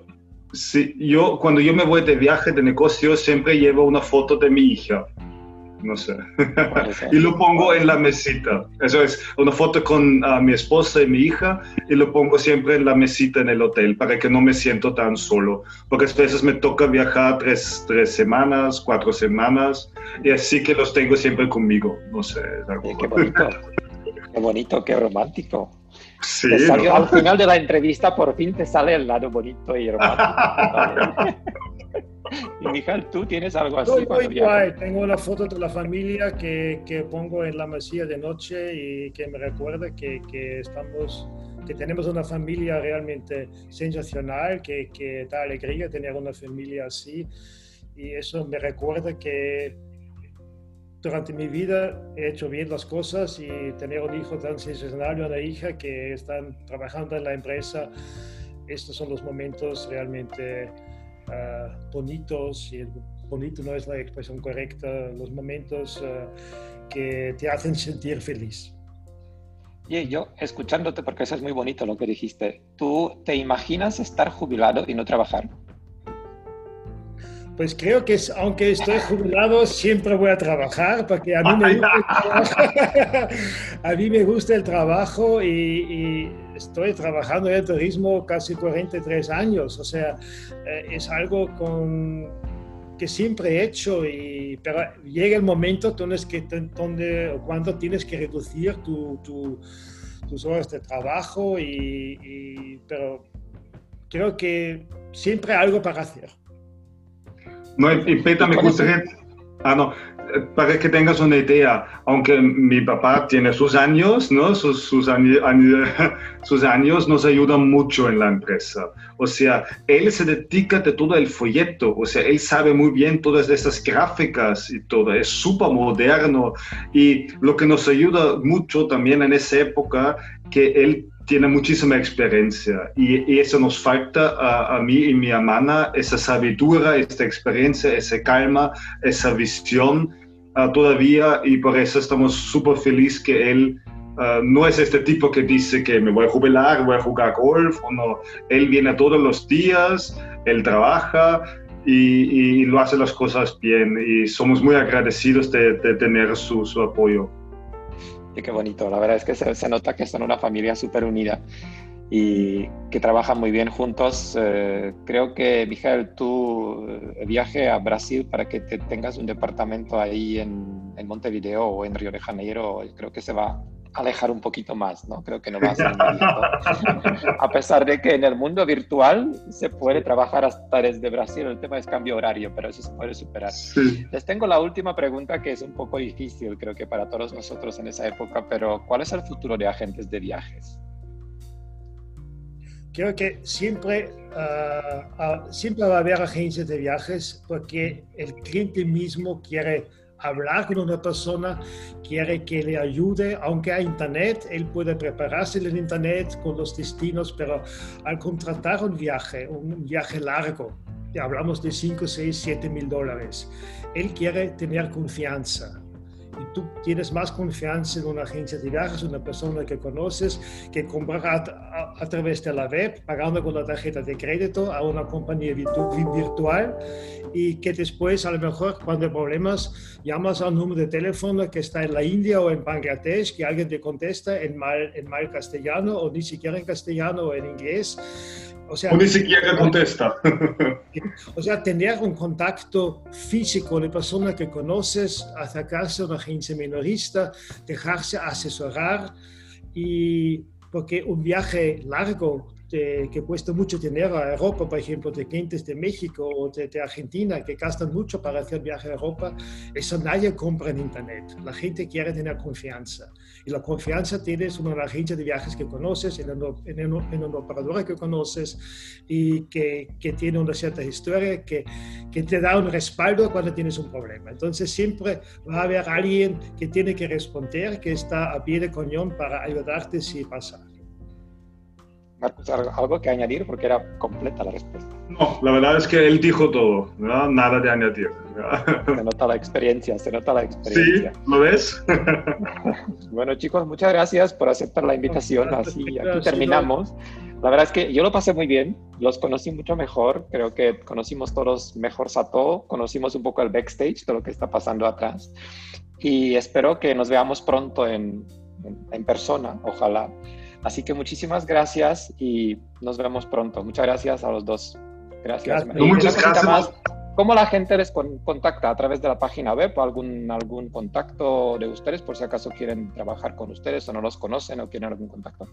S3: Sí, yo cuando yo me voy de viaje de negocio siempre llevo una foto de mi hija, no sé, y lo pongo en la mesita. Eso es, una foto con ah, mi esposa y mi hija y lo pongo siempre en la mesita en el hotel para que no me siento tan solo, porque a veces me toca viajar tres, tres semanas, cuatro semanas y así que los tengo siempre conmigo, no sé.
S2: algo... Qué bonito, qué bonito, qué romántico. Sí, Al final de la entrevista por fin te sale el lado bonito y romántico. y Mijal, ¿tú tienes algo así?
S4: Tengo una foto de la familia que, que, pongo en la mesilla de noche y que me recuerda que, que, estamos, que tenemos una familia realmente sensacional, que, que da alegría tener una familia así. Y eso me recuerda que durante mi vida he hecho bien las cosas y tener un hijo tan sensacional y una hija que están trabajando en la empresa, estos son los momentos realmente ah, bonitos, y bonito no es la expresión correcta, los momentos ah, que te hacen sentir feliz.
S2: Y yo, escuchándote, porque eso es muy bonito lo que dijiste, ¿tú te imaginas estar jubilado y no trabajar?
S4: Pues creo que aunque estoy jubilado, siempre voy a trabajar porque a mí me gusta el trabajo, a mí me gusta el trabajo y, estoy trabajando en el turismo casi 43 años. O sea, eh, es algo con, que siempre he hecho, y, pero llega el momento donde, que, donde cuando tienes que reducir tu, tus horas de trabajo, y, pero creo que siempre hay algo para hacer.
S3: No, y Peta, me gustaría, ah, no, para que tengas una idea, aunque mi papá tiene sus años, ¿no? Sus, sus, años, sus años nos ayudan mucho en la empresa. O sea, él se dedica de todo el folleto, o sea, él sabe muy bien todas esas gráficas y todo, es súper moderno. Y lo que nos ayuda mucho también en esa época, que él tiene muchísima experiencia y, eso nos falta a, mí y mi hermana, esa sabiduría, esta experiencia, esa calma, esa visión ah, todavía y por eso estamos súper felices que él ah, no es este tipo que dice que me voy a jubilar, voy a jugar golf, o no. él viene todos los días, él trabaja y, lo hace las cosas bien y somos muy agradecidos de, tener su, su apoyo.
S2: Y qué bonito, la verdad es que se, nota que son una familia súper unida y que trabajan muy bien juntos. Eh, creo que, Miguel, tu eh, viaje a Brasil para que te tengas un departamento ahí en, en, Montevideo o en Río de Janeiro, creo que se va alejar un poquito más, ¿no? Creo que no va a ser A pesar de que en el mundo virtual se puede trabajar hasta desde Brasil, el tema es cambio horario, pero eso se puede superar. Les tengo la última pregunta que es un poco difícil, creo que para todos nosotros en esa época, pero ¿cuál es el futuro de agentes de viajes?
S4: Creo que siempre, ah, ah, siempre va a haber agencias de viajes porque el cliente mismo quiere hablar con una persona, quiere que le ayude, aunque hay internet, él puede prepararse en internet con los destinos, pero al contratar un viaje, un viaje largo, hablamos de 5, 6, 7 mil dólares, él quiere tener confianza y tú tienes más confianza en una agencia de viajes, una persona que conoces, que comprar a, través de la web, pagando con la tarjeta de crédito a una compañía virtual y que después a lo mejor cuando hay problemas llamas a un número de teléfono que está en la India o en Bangladesh, que alguien te contesta en mal, en mal castellano o ni siquiera en castellano o en inglés
S3: o, sea, ni siquiera contesta.
S4: O sea, tener un contacto físico de persona que conoces, acercarse a una agencia minorista, dejarse asesorar y porque un viaje largo que cuesta mucho dinero a Europa, por ejemplo, de clientes de México o de, Argentina que gastan mucho para hacer viaje a Europa, eso nadie compra en Internet. La gente quiere tener confianza. Y la confianza tienes en una agencia de viajes que conoces, en, en, una operadora que conoces y que, que, tiene una cierta historia, que, que te da un respaldo cuando tienes un problema. Entonces siempre va a haber alguien que tiene que responder, que está a pie de coñón para ayudarte si pasa.
S2: Marcos, ¿algo que añadir? Porque era completa la respuesta.
S3: No, la verdad es que él dijo todo, nada de añadir.
S2: Se nota la experiencia, se nota la experiencia.
S3: Sí, ¿lo ves?
S2: bueno, chicos, muchas gracias por aceptar la invitación. Así, aquí terminamos. La verdad es que yo lo pasé muy bien, los conocí mucho mejor, creo que conocimos todos mejor Sato, conocimos un poco el backstage de lo que está pasando atrás y espero que nos veamos pronto en, en persona, ojalá. Así que muchísimas gracias y nos vemos pronto. Muchas gracias a los dos. Gracias.
S3: muchas gracias.
S2: ¿Cómo la gente les contacta? ¿A través de la página web o algún, algún contacto de ustedes por si acaso quieren trabajar con ustedes o no los conocen o quieren algún contacto?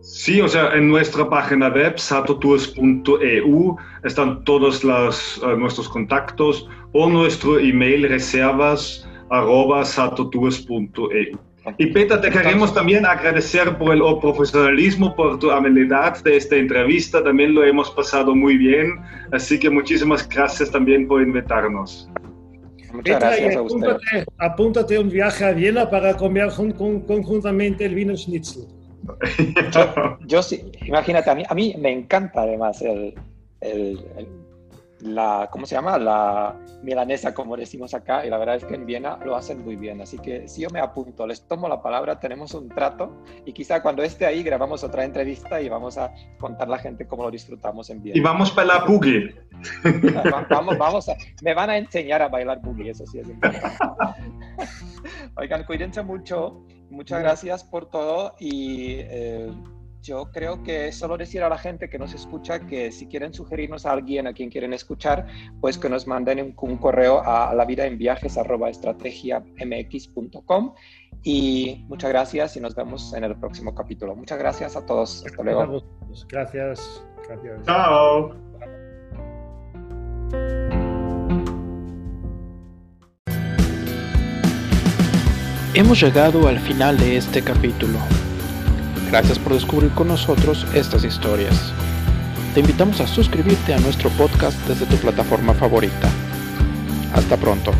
S3: Sí, o sea, en nuestra página web, satotours.eu, están todos los, uh, nuestros contactos o nuestro email reservas arroba satotours.eu. Y Peter, te queremos también agradecer por el profesionalismo, por tu amabilidad de esta entrevista. También lo hemos pasado muy bien. Así que muchísimas gracias también por invitarnos.
S2: Muchas gracias a usted.
S4: Apúntate, un viaje a Viena para comer conjuntamente el vino schnitzel.
S2: yo, sí, imagínate, a mí, a mí me encanta además el, el la, ¿cómo se llama? La milanesa, como decimos acá, y la verdad es que en Viena lo hacen muy bien. Así que si yo me apunto, les tomo la palabra, tenemos un trato y quizá cuando esté ahí grabamos otra entrevista y vamos a contar a la gente cómo lo disfrutamos en Viena.
S3: Y vamos para la boogie.
S2: Vamos, vamos a, me van a enseñar a bailar boogie, eso sí es importante. Oigan, cuídense mucho. Muchas gracias por todo y... Eh, yo creo que solo decir a la gente que nos escucha que si quieren sugerirnos a alguien a quien quieren escuchar, pues que nos manden un, correo a la vida en viajes mx.com y muchas gracias y nos vemos en el próximo capítulo. Muchas gracias a todos. Hasta luego.
S4: Gracias. Gracias.
S3: Chao.
S1: Hemos llegado al final de este capítulo. Gracias por descubrir con nosotros estas historias. Te invitamos a suscribirte a nuestro podcast desde tu plataforma favorita. Hasta pronto.